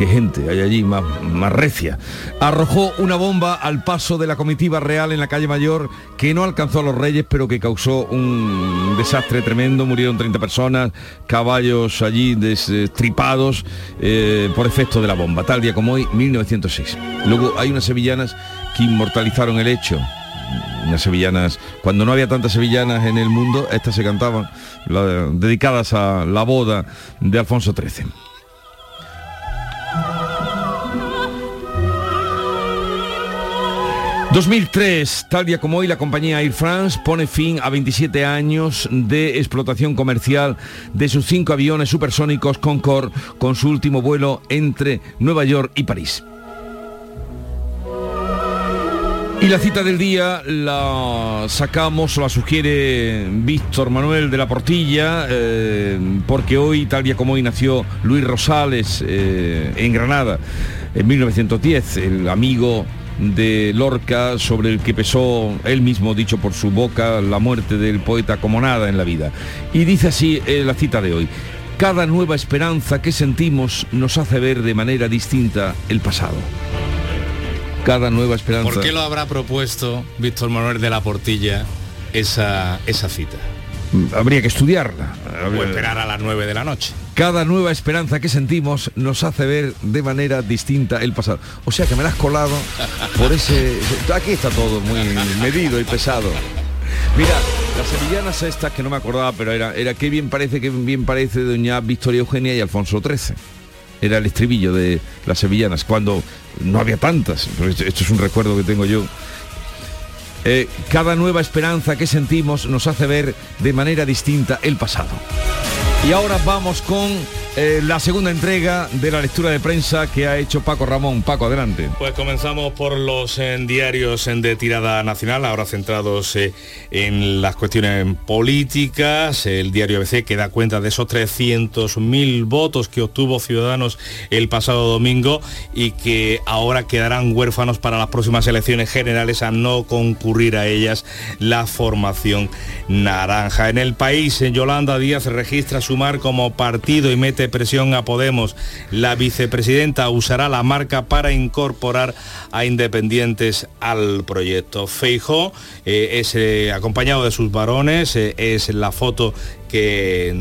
qué gente hay allí más, más recia, arrojó una bomba al paso de la comitiva real en la calle Mayor que no alcanzó a los reyes pero que causó un desastre tremendo, murieron 30 personas, caballos allí destripados eh, por efecto de la bomba, tal día como hoy, 1906. Luego hay unas sevillanas que inmortalizaron el hecho, unas sevillanas, cuando no había tantas sevillanas en el mundo, estas se cantaban, dedicadas a la boda de Alfonso XIII. ...2003, tal día como hoy, la compañía Air France pone fin a 27 años de explotación comercial de sus cinco aviones supersónicos Concorde con su último vuelo entre Nueva York y París. Y la cita del día la sacamos, o la sugiere Víctor Manuel de la Portilla, eh, porque hoy, tal día como hoy, nació Luis Rosales eh, en Granada, en 1910, el amigo de Lorca sobre el que pesó él mismo dicho por su boca la muerte del poeta como nada en la vida. Y dice así eh, la cita de hoy. Cada nueva esperanza que sentimos nos hace ver de manera distinta el pasado. Cada nueva esperanza. ¿Por qué lo habrá propuesto Víctor Manuel de la Portilla esa, esa cita? Habría que estudiarla. O esperar a las 9 de la noche. Cada nueva esperanza que sentimos nos hace ver de manera distinta el pasado. O sea que me la has colado por ese... Aquí está todo muy medido y pesado. Mira, las sevillanas estas que no me acordaba, pero era, era qué bien parece, qué bien parece doña Victoria Eugenia y Alfonso XIII. Era el estribillo de las sevillanas, cuando no había tantas. pero Esto esto es un recuerdo que tengo yo. Eh, cada nueva esperanza que sentimos nos hace ver de manera distinta el pasado. Y ahora vamos con eh, la segunda entrega de la lectura de prensa que ha hecho Paco Ramón. Paco, adelante. Pues comenzamos por los eh, diarios eh, de tirada nacional, ahora centrados en las cuestiones políticas. El diario ABC que da cuenta de esos 300.000 votos que obtuvo Ciudadanos el pasado domingo y que ahora quedarán huérfanos para las próximas elecciones generales a no concurrir a ellas la formación naranja. En el país, en Yolanda Díaz registra sumar como partido y mete presión a Podemos. La vicepresidenta usará la marca para incorporar a independientes al proyecto. Feijó es eh, acompañado de sus varones, eh, es la foto que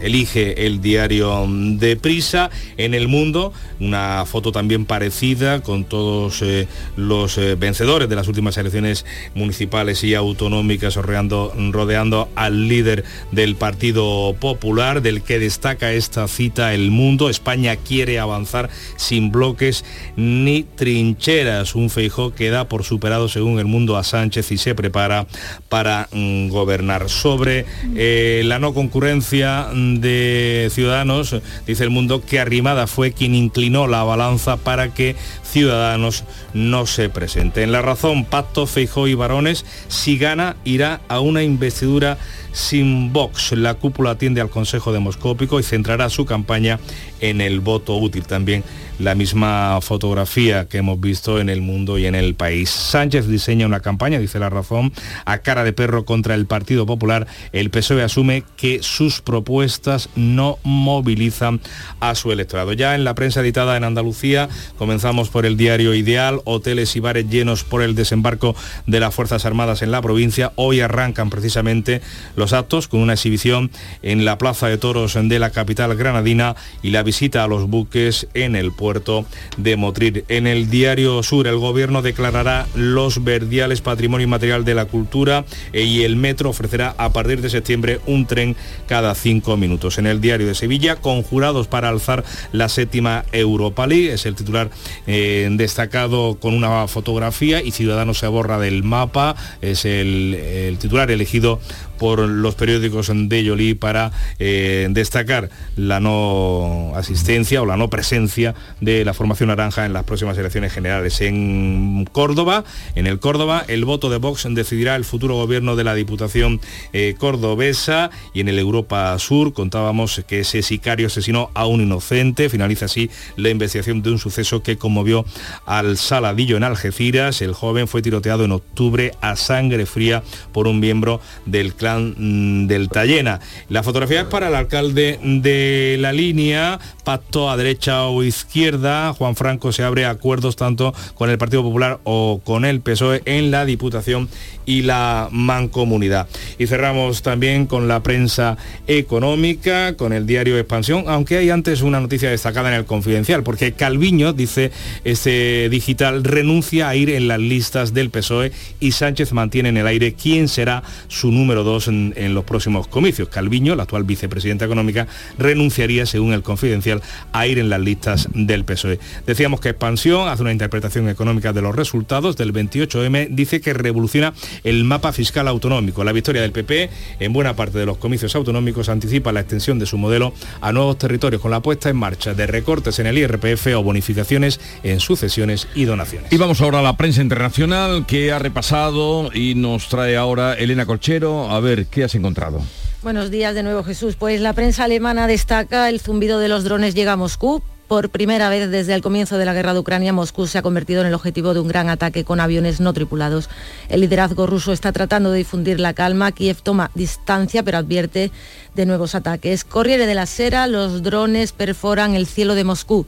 elige el diario de Prisa en el mundo, una foto también parecida con todos eh, los eh, vencedores de las últimas elecciones municipales y autonómicas rodeando, rodeando al líder del Partido Popular, del que destaca esta cita El Mundo. España quiere avanzar sin bloques ni trincheras. Un feijó que da por superado según el mundo a Sánchez y se prepara para mm, gobernar. Sobre eh, la no concurrencia de Ciudadanos, dice el mundo que Arrimada fue quien inclinó la balanza para que Ciudadanos no se presente. En la razón, Pacto, Feijó y Varones, si gana, irá a una investidura sin Vox. La cúpula atiende al Consejo Demoscópico y centrará su campaña en el voto útil. También la misma fotografía que hemos visto en el mundo y en el país. Sánchez diseña una campaña, dice la razón, a cara de perro contra el Partido Popular. El PSOE asume que sus propuestas no movilizan a su electorado. Ya en la prensa editada en Andalucía, comenzamos por el diario Ideal, hoteles y bares llenos por el desembarco de las Fuerzas Armadas en la provincia. Hoy arrancan precisamente los actos con una exhibición en la Plaza de Toros de la capital granadina y la visita a los buques en el puerto de Motril. En el diario Sur, el gobierno declarará los verdiales patrimonio inmaterial de la cultura y el metro ofrecerá a partir de septiembre un tren cada cinco minutos. En el diario de Sevilla, conjurados para alzar la séptima Europa League, es el titular eh, destacado con una fotografía y Ciudadanos se borra del mapa, es el, titular elegido por los periódicos de Yolí para eh, destacar la no asistencia o la no presencia de la formación naranja en las próximas elecciones generales. En Córdoba, en el Córdoba, el voto de Vox decidirá el futuro gobierno de la Diputación eh, cordobesa y en el Europa Sur contábamos que ese sicario asesinó a un inocente. Finaliza así la investigación de un suceso que conmovió al Saladillo en Algeciras. El joven fue tiroteado en octubre a sangre fría por un miembro del clan mm, del Tallena. La fotografía es para el alcalde de la línea, pacto a derecha o izquierda. Juan Franco se abre acuerdos tanto con el Partido Popular o con el PSOE en la Diputación y la Mancomunidad. Y cerramos también con la prensa económica, con el diario Expansión, aunque hay antes una noticia destacada en el Confidencial, porque Calviño, dice este digital, renuncia a ir en las listas del PSOE y Sánchez mantiene en el aire quién será su número en, los próximos comicios. Calviño, la actual vicepresidenta económica, renunciaría, según el Confidencial, a ir en las listas del PSOE. Decíamos que Expansión hace una interpretación económica de los resultados del 28M, dice que revoluciona el mapa fiscal autonómico. La victoria del PP en buena parte de los comicios autonómicos anticipa la extensión de su modelo a nuevos territorios con la puesta en marcha de recortes en el IRPF o bonificaciones en sucesiones y donaciones. Y vamos ahora a la prensa internacional que ha repasado y nos trae ahora Elena Colchero. Ver, ¿qué has encontrado? Buenos días de nuevo Jesús. Pues la prensa alemana destaca el zumbido de los drones llega a Moscú por primera vez desde el comienzo de la guerra de Ucrania, Moscú se ha convertido en el objetivo de un gran ataque con aviones no tripulados. El liderazgo ruso está tratando de difundir la calma. Kiev toma distancia, pero advierte de nuevos ataques. Corriere de la Sera, los drones perforan el cielo de Moscú.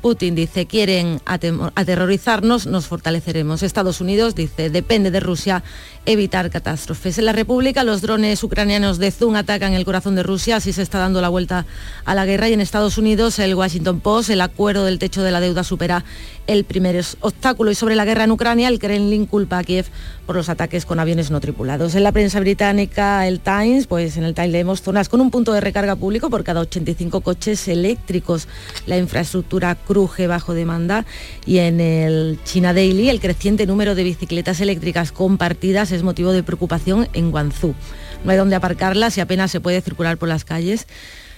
Putin dice, quieren aterrorizarnos, nos fortaleceremos. Estados Unidos dice, depende de Rusia evitar catástrofes. En la República, los drones ucranianos de Zoom atacan el corazón de Rusia, así se está dando la vuelta a la guerra. Y en Estados Unidos, el Washington Post, el acuerdo del techo de la deuda supera el primer obstáculo. Y sobre la guerra en Ucrania, el Kremlin culpa a Kiev por los ataques con aviones no tripulados. En la prensa británica, el Times, pues en el Times leemos zonas con un punto de recarga público por cada 85 coches eléctricos. La infraestructura cruje bajo demanda. Y en el China Daily, el creciente número de bicicletas eléctricas compartidas es motivo de preocupación en Guangzhou. No hay dónde aparcarlas y apenas se puede circular por las calles.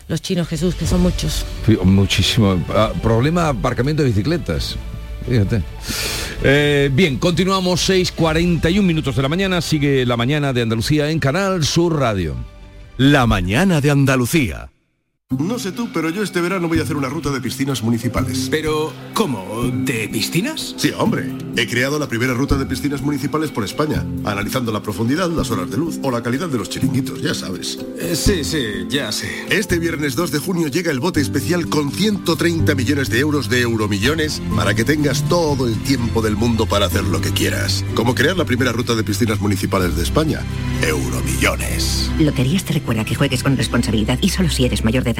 Los chinos, Jesús, que son muchos. Muchísimo. Ah, problema aparcamiento de bicicletas. Fíjate. Eh, bien, continuamos 6.41 minutos de la mañana. Sigue la mañana de Andalucía en Canal Sur Radio. La mañana de Andalucía. No sé tú, pero yo este verano voy a hacer una ruta de piscinas municipales. Pero, ¿cómo? ¿De piscinas? Sí, hombre. He creado la primera ruta de piscinas municipales por España, analizando la profundidad, las horas de luz o la calidad de los chiringuitos, ya sabes. Eh, sí, sí, ya sé. Este viernes 2 de junio llega el bote especial con 130 millones de euros de euromillones para que tengas todo el tiempo del mundo para hacer lo que quieras. Como crear la primera ruta de piscinas municipales de España. Euromillones. Loterías te recuerda que juegues con responsabilidad y solo si eres mayor de edad.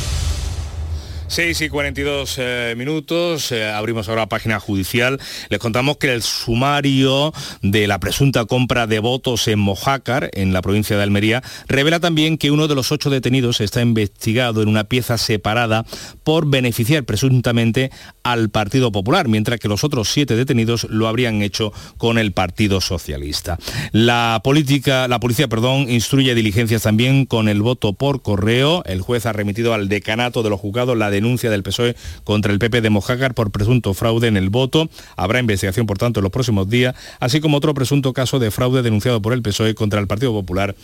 6 y 42 eh, minutos, eh, abrimos ahora la página judicial. Les contamos que el sumario de la presunta compra de votos en Mojácar, en la provincia de Almería, revela también que uno de los ocho detenidos está investigado en una pieza separada por beneficiar presuntamente al Partido Popular, mientras que los otros siete detenidos lo habrían hecho con el Partido Socialista. La política, la policía, perdón, instruye diligencias también con el voto por correo. El juez ha remitido al decanato de los juzgados la denuncia del PSOE contra el PP de Mojácar por presunto fraude en el voto. Habrá investigación, por tanto, en los próximos días, así como otro presunto caso de fraude denunciado por el PSOE contra el Partido Popular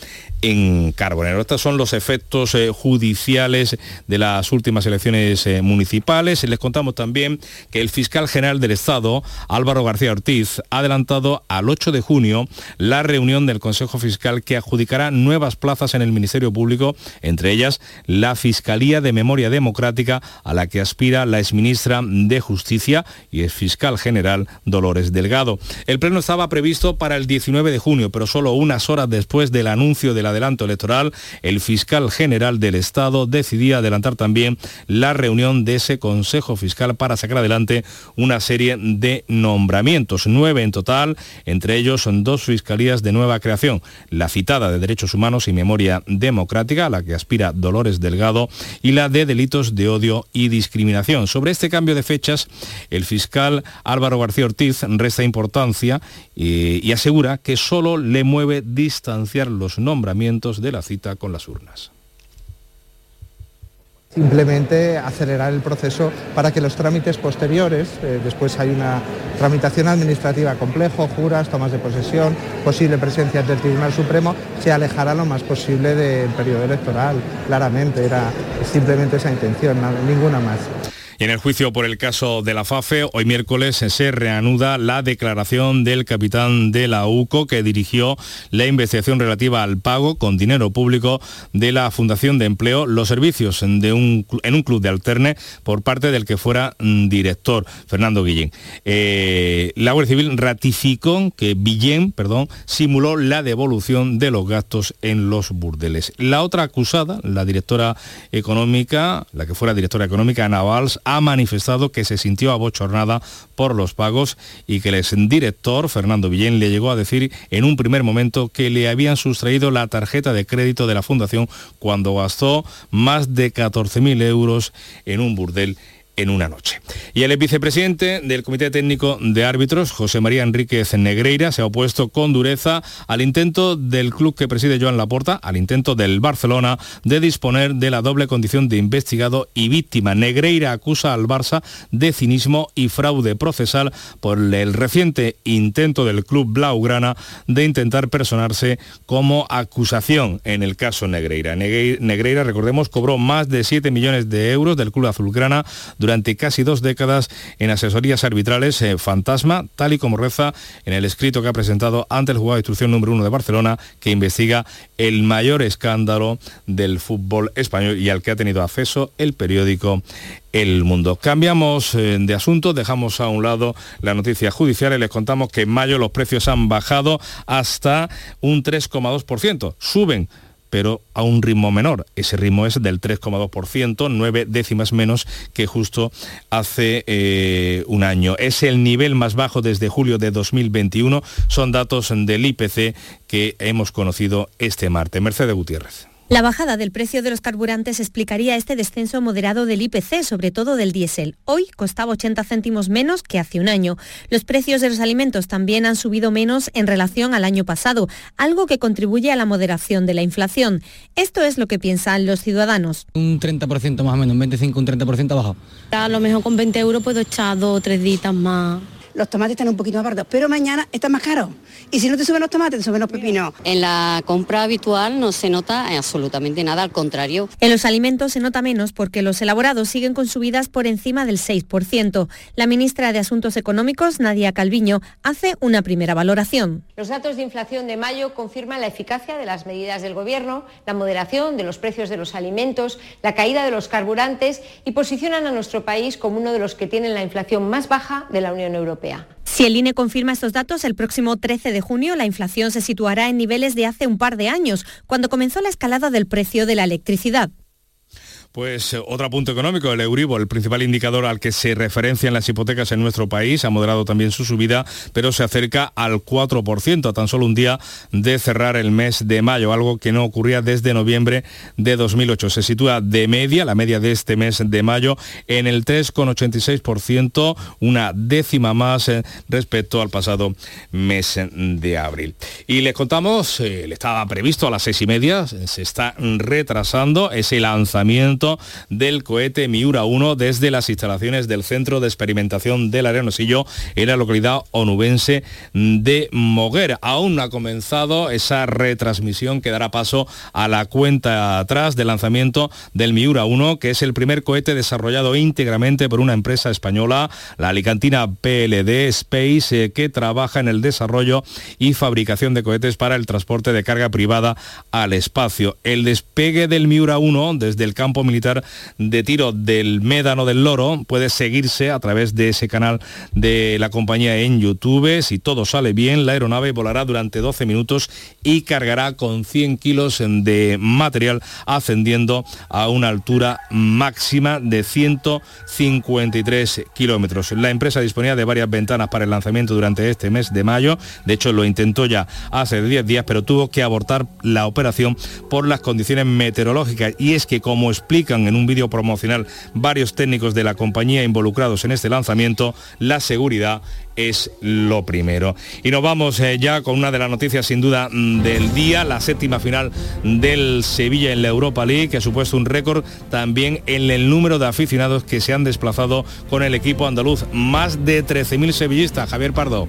en Carbonero. Estos son los efectos eh, judiciales de las últimas elecciones eh, municipales. Les contamos también que el fiscal general del Estado, Álvaro García Ortiz, ha adelantado al 8 de junio la reunión del Consejo Fiscal que adjudicará nuevas plazas en el Ministerio Público, entre ellas la Fiscalía de Memoria Democrática a la que aspira la exministra de Justicia y ex fiscal general Dolores Delgado. El pleno estaba previsto para el 19 de junio, pero solo unas horas después del anuncio del adelanto electoral, el fiscal general del Estado decidía adelantar también la reunión de ese Consejo Fiscal para sacar adelante una serie de nombramientos, nueve en total, entre ellos son dos fiscalías de nueva creación, la citada de Derechos Humanos y Memoria Democrática, a la que aspira Dolores Delgado, y la de Delitos de Odio y Discriminación. Sobre este cambio de fechas, el fiscal Álvaro García Ortiz resta importancia y, y asegura que solo le mueve distanciar los nombramientos de la cita con las urnas simplemente acelerar el proceso para que los trámites posteriores, eh, después hay una tramitación administrativa complejo, juras, tomas de posesión, posible presencia del Tribunal Supremo, se alejara lo más posible del periodo electoral. Claramente era simplemente esa intención, ninguna más. Y en el juicio por el caso de la FAFE, hoy miércoles se reanuda la declaración del capitán de la UCO que dirigió la investigación relativa al pago con dinero público de la Fundación de Empleo los servicios de un, en un club de alterne por parte del que fuera mm, director, Fernando Guillén. Eh, la Guardia Civil ratificó que Guillén perdón, simuló la devolución de los gastos en los burdeles. La otra acusada, la directora económica, la que fuera directora económica, Ana Valls, ha manifestado que se sintió abochornada por los pagos y que el exdirector, Fernando Villén, le llegó a decir en un primer momento que le habían sustraído la tarjeta de crédito de la fundación cuando gastó más de 14.000 euros en un burdel en una noche. Y el vicepresidente del Comité Técnico de Árbitros, José María Enríquez Negreira, se ha opuesto con dureza al intento del club que preside Joan Laporta, al intento del Barcelona de disponer de la doble condición de investigado y víctima. Negreira acusa al Barça de cinismo y fraude procesal por el reciente intento del club Blaugrana de intentar personarse como acusación en el caso Negreira. Negreira, recordemos, cobró más de 7 millones de euros del club azulgrana casi dos décadas en asesorías arbitrales eh, fantasma, tal y como reza en el escrito que ha presentado ante el juzgado de instrucción número uno de Barcelona, que investiga el mayor escándalo del fútbol español y al que ha tenido acceso el periódico el Mundo. Cambiamos eh, de asunto, dejamos a un lado la noticia judicial y les contamos que en mayo los precios han bajado hasta un 3,2%. Suben pero a un ritmo menor. Ese ritmo es del 3,2%, nueve décimas menos que justo hace eh, un año. Es el nivel más bajo desde julio de 2021. Son datos del IPC que hemos conocido este martes. Mercedes Gutiérrez. La bajada del precio de los carburantes explicaría este descenso moderado del IPC, sobre todo del diésel. Hoy costaba 80 céntimos menos que hace un año. Los precios de los alimentos también han subido menos en relación al año pasado, algo que contribuye a la moderación de la inflación. Esto es lo que piensan los ciudadanos. Un 30% más o menos, un 25, un 30% ha bajado. A lo mejor con 20 euros puedo echar dos o tres días más los tomates están un poquito más baratos, pero mañana están más caros. Y si no te suben los tomates, te suben los pepinos. En la compra habitual no se nota absolutamente nada, al contrario. En los alimentos se nota menos porque los elaborados siguen con subidas por encima del 6%. La ministra de Asuntos Económicos, Nadia Calviño, hace una primera valoración. Los datos de inflación de mayo confirman la eficacia de las medidas del Gobierno, la moderación de los precios de los alimentos, la caída de los carburantes y posicionan a nuestro país como uno de los que tienen la inflación más baja de la Unión Europea. Si el INE confirma estos datos, el próximo 13 de junio la inflación se situará en niveles de hace un par de años, cuando comenzó la escalada del precio de la electricidad. Pues eh, otro punto económico, el Euribor, el principal indicador al que se referencian las hipotecas en nuestro país, ha moderado también su subida, pero se acerca al 4% a tan solo un día de cerrar el mes de mayo, algo que no ocurría desde noviembre de 2008. Se sitúa de media, la media de este mes de mayo, en el 3,86%, una décima más eh, respecto al pasado mes de abril. Y les contamos, eh, le estaba previsto a las seis y media, se está retrasando ese lanzamiento del cohete Miura 1 desde las instalaciones del Centro de Experimentación del Arenosillo en la localidad onubense de Moguer. Aún no ha comenzado esa retransmisión que dará paso a la cuenta atrás del lanzamiento del Miura 1, que es el primer cohete desarrollado íntegramente por una empresa española, la alicantina PLD Space, eh, que trabaja en el desarrollo y fabricación de cohetes para el transporte de carga privada al espacio. El despegue del Miura 1 desde el campo militar de tiro del Médano del Loro puede seguirse a través de ese canal de la compañía en YouTube. Si todo sale bien, la aeronave volará durante 12 minutos y cargará con 100 kilos de material ascendiendo a una altura máxima de 153 kilómetros. La empresa disponía de varias ventanas para el lanzamiento durante este mes de mayo. De hecho, lo intentó ya hace 10 días, pero tuvo que abortar la operación por las condiciones meteorológicas. Y es que, como en un vídeo promocional varios técnicos de la compañía involucrados en este lanzamiento, la seguridad es lo primero. Y nos vamos eh, ya con una de las noticias sin duda mm, del día, la séptima final del Sevilla en la Europa League, que ha supuesto un récord también en el número de aficionados que se han desplazado con el equipo andaluz. Más de 13.000 sevillistas. Javier Pardo.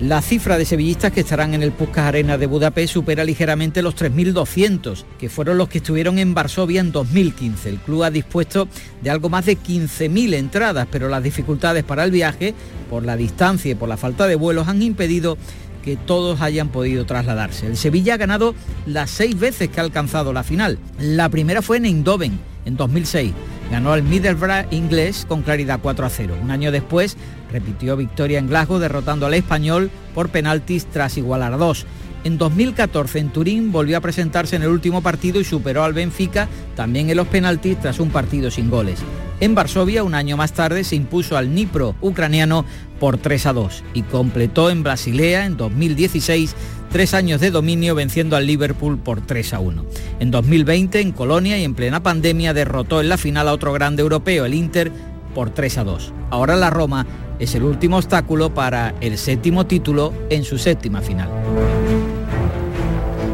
La cifra de sevillistas que estarán en el Puskas Arena de Budapest supera ligeramente los 3.200, que fueron los que estuvieron en Varsovia en 2015. El club ha dispuesto de algo más de 15.000 entradas, pero las dificultades para el viaje, por la distancia y por la falta de vuelos, han impedido que todos hayan podido trasladarse. El Sevilla ha ganado las seis veces que ha alcanzado la final. La primera fue en Eindhoven, en 2006. Ganó al Middlesbrough inglés con claridad 4 a 0. Un año después repitió victoria en Glasgow derrotando al español por penaltis tras igualar a dos. En 2014 en Turín volvió a presentarse en el último partido y superó al Benfica también en los penaltis tras un partido sin goles. En Varsovia, un año más tarde, se impuso al Nipro ucraniano por 3 a 2 y completó en Basilea en 2016 tres años de dominio venciendo al Liverpool por 3 a 1. En 2020, en Colonia y en plena pandemia, derrotó en la final a otro grande europeo, el Inter, por 3 a 2. Ahora la Roma es el último obstáculo para el séptimo título en su séptima final.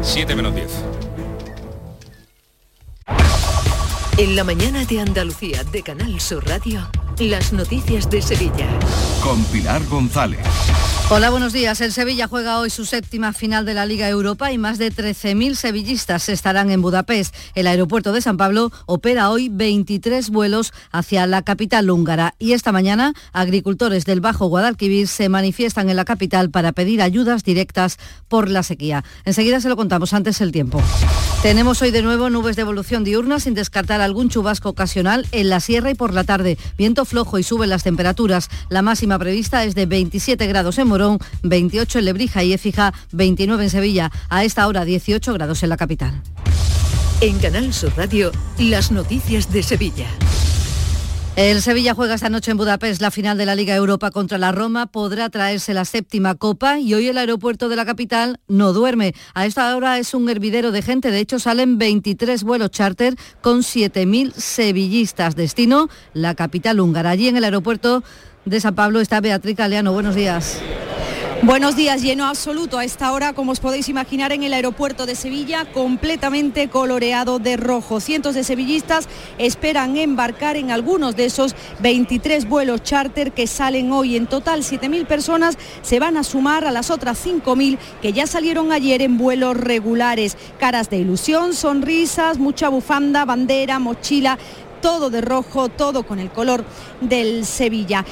7 menos 10. En la mañana de Andalucía de Canal Sur Radio, las noticias de Sevilla. Con Pilar González. Hola, buenos días. El Sevilla juega hoy su séptima final de la Liga Europa y más de 13.000 sevillistas estarán en Budapest. El aeropuerto de San Pablo opera hoy 23 vuelos hacia la capital húngara y esta mañana agricultores del Bajo Guadalquivir se manifiestan en la capital para pedir ayudas directas por la sequía. Enseguida se lo contamos antes el tiempo. Tenemos hoy de nuevo nubes de evolución diurna sin descartar algún chubasco ocasional en la sierra y por la tarde. Viento flojo y suben las temperaturas. La máxima prevista es de 27 grados en Morón, 28 en Lebrija y Écija, 29 en Sevilla. A esta hora 18 grados en la capital. En Canal Sur Radio, las noticias de Sevilla. El Sevilla juega esta noche en Budapest la final de la Liga Europa contra la Roma. Podrá traerse la séptima copa y hoy el aeropuerto de la capital no duerme. A esta hora es un hervidero de gente. De hecho, salen 23 vuelos charter con 7.000 sevillistas. Destino, la capital húngara. Allí en el aeropuerto de San Pablo está Beatriz Galeano. Buenos días. Buenos días, lleno absoluto a esta hora, como os podéis imaginar, en el aeropuerto de Sevilla, completamente coloreado de rojo. Cientos de sevillistas esperan embarcar en algunos de esos 23 vuelos charter que salen hoy. En total, 7.000 personas se van a sumar a las otras 5.000 que ya salieron ayer en vuelos regulares. Caras de ilusión, sonrisas, mucha bufanda, bandera, mochila todo de rojo, todo con el color del Sevilla.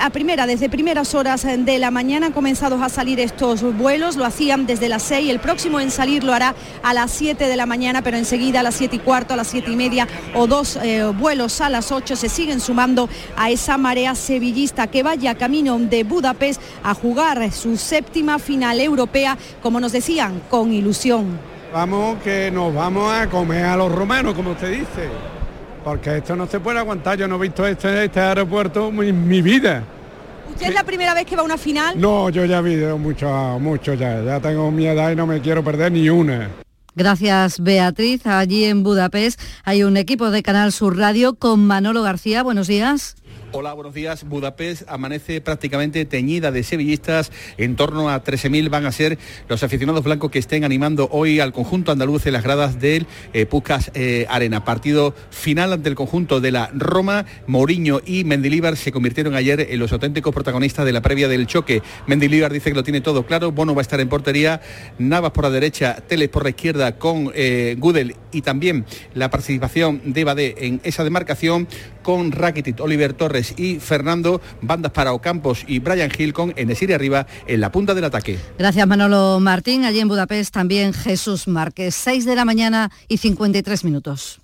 a primera, desde primeras horas de la mañana han comenzado a salir estos vuelos, lo hacían desde las 6, el próximo en salir lo hará a las 7 de la mañana, pero enseguida a las 7 y cuarto, a las 7 y media o dos eh, vuelos a las 8 se siguen sumando a esa marea sevillista que vaya camino de Budapest a jugar su séptima final europea, como nos decían, con ilusión. Vamos que nos vamos a comer a los romanos, como usted dice porque esto no se puede aguantar. Yo no he visto este, este aeropuerto en mi vida. ¿Usted es la primera vez que va a una final? No, yo ya he visto mucho, mucho ya. Ya tengo mi edad y no me quiero perder ni una. Gracias, Beatriz. Allí en Budapest hay un equipo de Canal Sur Radio con Manolo García. Buenos días. Hola, buenos días. Budapest amanece prácticamente teñida de sevillistas. En torno a 13.000 van a ser los aficionados blancos que estén animando hoy al conjunto andaluz en las gradas del eh, eh, Arena. Partido final ante el conjunto de la Roma. Mourinho y Mendilíbar se convirtieron ayer en los auténticos protagonistas de la previa del choque. Mendilíbar dice que lo tiene todo claro. Bono va a estar en portería. Navas por la derecha, Teles por la izquierda con eh, Gudel y también la participación de Badé en esa demarcación con Rakitic, Oliver Torres y Fernando, bandas para Ocampos y Brian Hill con Enesiri arriba en la punta del ataque. Gracias Manolo Martín. Allí en Budapest también Jesús Márquez, 6 de la mañana y 53 minutos.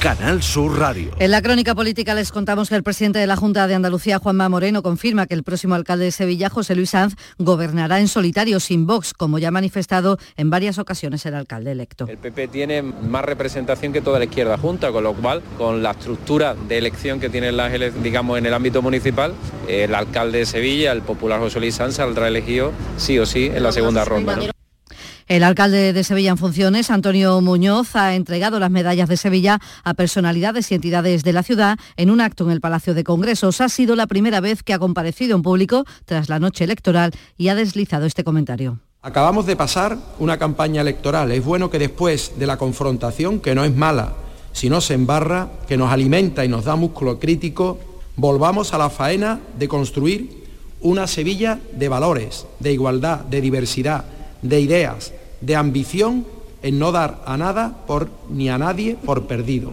Canal Sur Radio. En la crónica política les contamos que el presidente de la Junta de Andalucía, Juanma Moreno, confirma que el próximo alcalde de Sevilla, José Luis Sanz, gobernará en solitario, sin Vox, como ya ha manifestado en varias ocasiones el alcalde electo. El PP tiene más representación que toda la izquierda junta, con lo cual, con la estructura de elección que tiene la, digamos, en el ámbito municipal, el alcalde de Sevilla, el popular José Luis Sanz, saldrá elegido sí o sí en la segunda ronda. ¿no? El alcalde de Sevilla en funciones, Antonio Muñoz, ha entregado las medallas de Sevilla a personalidades y entidades de la ciudad en un acto en el Palacio de Congresos. Ha sido la primera vez que ha comparecido en público tras la noche electoral y ha deslizado este comentario. Acabamos de pasar una campaña electoral. Es bueno que después de la confrontación, que no es mala, si no se embarra, que nos alimenta y nos da músculo crítico, volvamos a la faena de construir una Sevilla de valores, de igualdad, de diversidad, de ideas, de ambición en no dar a nada por, ni a nadie por perdido.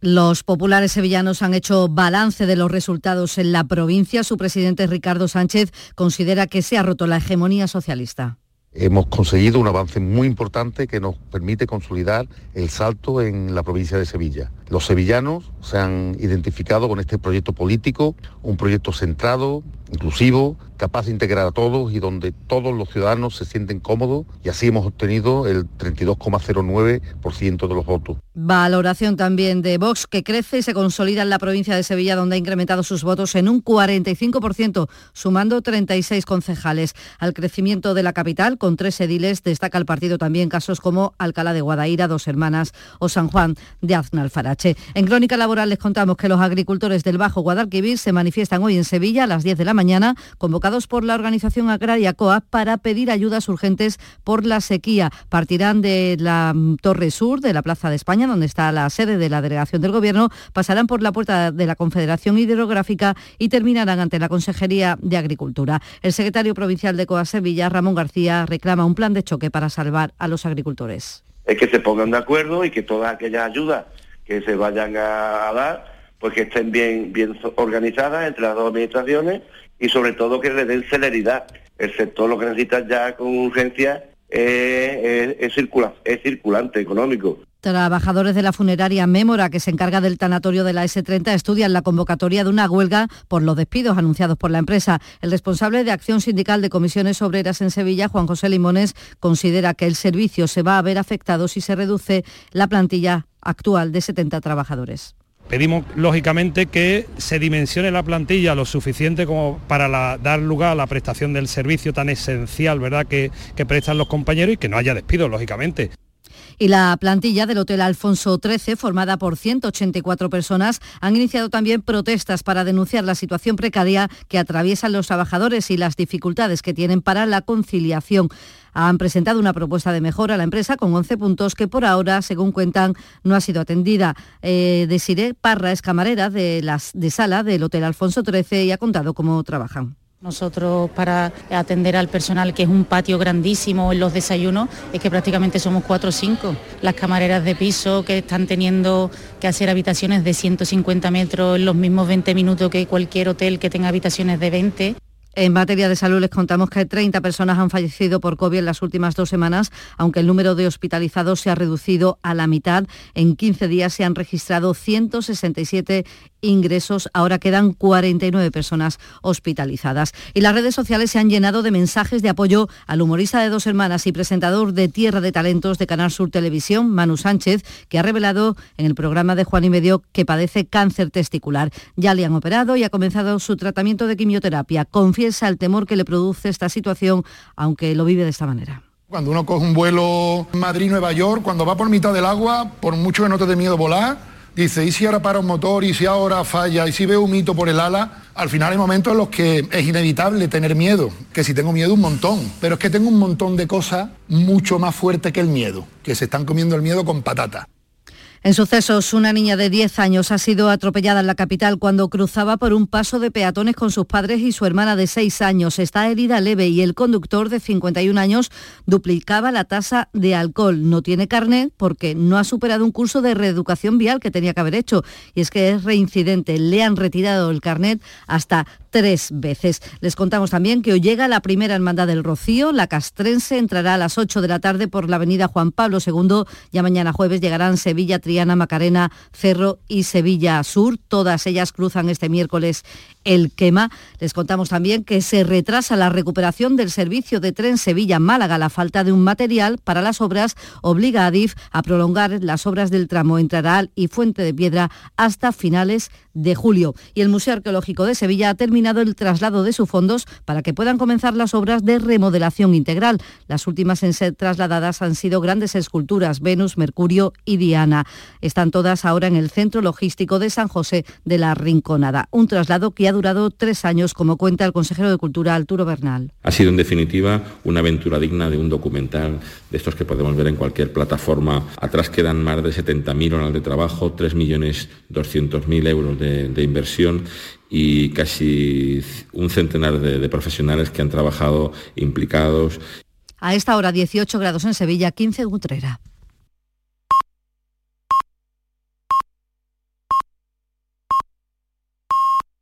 Los populares sevillanos han hecho balance de los resultados en la provincia. Su presidente Ricardo Sánchez considera que se ha roto la hegemonía socialista. Hemos conseguido un avance muy importante que nos permite consolidar el salto en la provincia de Sevilla. Los sevillanos se han identificado con este proyecto político, un proyecto centrado, inclusivo, capaz de integrar a todos y donde todos los ciudadanos se sienten cómodos y así hemos obtenido el 32,09% de los votos. Valoración también de Vox, que crece y se consolida en la provincia de Sevilla, donde ha incrementado sus votos en un 45%, sumando 36 concejales. Al crecimiento de la capital, con tres ediles, destaca el partido también casos como Alcalá de Guadaira, Dos Hermanas o San Juan de En Crónica Laboral les contamos que los agricultores del Bajo Guadalquivir se manifiestan hoy en Sevilla a las 10 de la mañana, convocados por la organización agraria COA para pedir ayudas urgentes por la sequía. Partirán de la Torre Sur, de la Plaza de España, donde está la sede de la delegación del Gobierno, pasarán por la puerta de la Confederación Hidrográfica y terminarán ante la Consejería de Agricultura. El secretario provincial de COA Sevilla, Ramón García, reclama un plan de choque para salvar a los agricultores. Es que se pongan de acuerdo y que todas aquellas ayudas que se vayan a, dar, pues que estén bien, bien organizadas entre las dos administraciones y sobre todo que le den celeridad. El sector lo que necesita ya con urgencia es, es, es circulante económico. Trabajadores de la funeraria Mémora, que se encarga del tanatorio de la S30, estudian la convocatoria de una huelga por los despidos anunciados por la empresa. El responsable de Acción Sindical de Comisiones Obreras en Sevilla, Juan José Limones, considera que el servicio se va a ver afectado si se reduce la plantilla actual de 70 trabajadores. Pedimos, lógicamente, que se dimensione la plantilla lo suficiente como para dar lugar a la prestación del servicio tan esencial ¿verdad? Que, que prestan los compañeros y que no haya despidos, lógicamente. Y la plantilla del Hotel Alfonso XIII, formada por 184 personas, han iniciado también protestas para denunciar la situación precaria que atraviesan los trabajadores y las dificultades que tienen para la conciliación. Han presentado una propuesta de mejora a la empresa con 11 puntos que por ahora, según cuentan, no ha sido atendida. Eh, Desiree Parra es camarera de, las, de sala del Hotel Alfonso XIII y ha contado cómo trabajan. Nosotros para atender al personal, que es un patio grandísimo en los desayunos, es que prácticamente somos cuatro o cinco. Las camareras de piso que están teniendo que hacer habitaciones de 150 metros en los mismos 20 minutos que cualquier hotel que tenga habitaciones de 20. En materia de salud les contamos que 30 personas han fallecido por COVID en las últimas dos semanas, aunque el número de hospitalizados se ha reducido a la mitad. En 15 días se han registrado 167 ingresos, ahora quedan 49 personas hospitalizadas. Y las redes sociales se han llenado de mensajes de apoyo al humorista de dos hermanas y presentador de Tierra de Talentos de Canal Sur Televisión, Manu Sánchez, que ha revelado en el programa de Juan y Medio que padece cáncer testicular. Ya le han operado y ha comenzado su tratamiento de quimioterapia. Confiesa el temor que le produce esta situación, aunque lo vive de esta manera. Cuando uno coge un vuelo Madrid-Nueva York, cuando va por mitad del agua, por mucho que no te dé miedo volar, dice, ¿y si ahora para un motor? ¿Y si ahora falla? ¿Y si veo un mito por el ala? Al final hay momentos en los que es inevitable tener miedo, que si tengo miedo un montón, pero es que tengo un montón de cosas mucho más fuertes que el miedo, que se están comiendo el miedo con patata. En sucesos, una niña de 10 años ha sido atropellada en la capital cuando cruzaba por un paso de peatones con sus padres y su hermana de 6 años. Está herida leve y el conductor de 51 años duplicaba la tasa de alcohol. No tiene carnet porque no ha superado un curso de reeducación vial que tenía que haber hecho. Y es que es reincidente. Le han retirado el carnet hasta tres veces. Les contamos también que hoy llega la primera hermandad del Rocío. La castrense entrará a las 8 de la tarde por la avenida Juan Pablo II. Ya mañana jueves llegarán Sevilla, Triana, Macarena, Cerro y Sevilla Sur. Todas ellas cruzan este miércoles el quema. Les contamos también que se retrasa la recuperación del servicio de tren Sevilla-Málaga. La falta de un material para las obras obliga a DIF a prolongar las obras del tramo entre Aral y Fuente de Piedra hasta finales de julio. Y el Museo Arqueológico de Sevilla ha terminado el traslado de sus fondos para que puedan comenzar las obras de remodelación integral. Las últimas en ser trasladadas han sido grandes esculturas, Venus, Mercurio y Diana. Están todas ahora en el centro logístico de San José de la Rinconada. Un traslado que ha durado tres años, como cuenta el consejero de Cultura Arturo Bernal. Ha sido en definitiva una aventura digna de un documental de estos que podemos ver en cualquier plataforma. Atrás quedan más de 70.000 horas de trabajo, 3.200.000 euros de, inversión y casi un centenar de, profesionales que han trabajado implicados. A esta hora 18 grados en Sevilla, 15 en Utrera.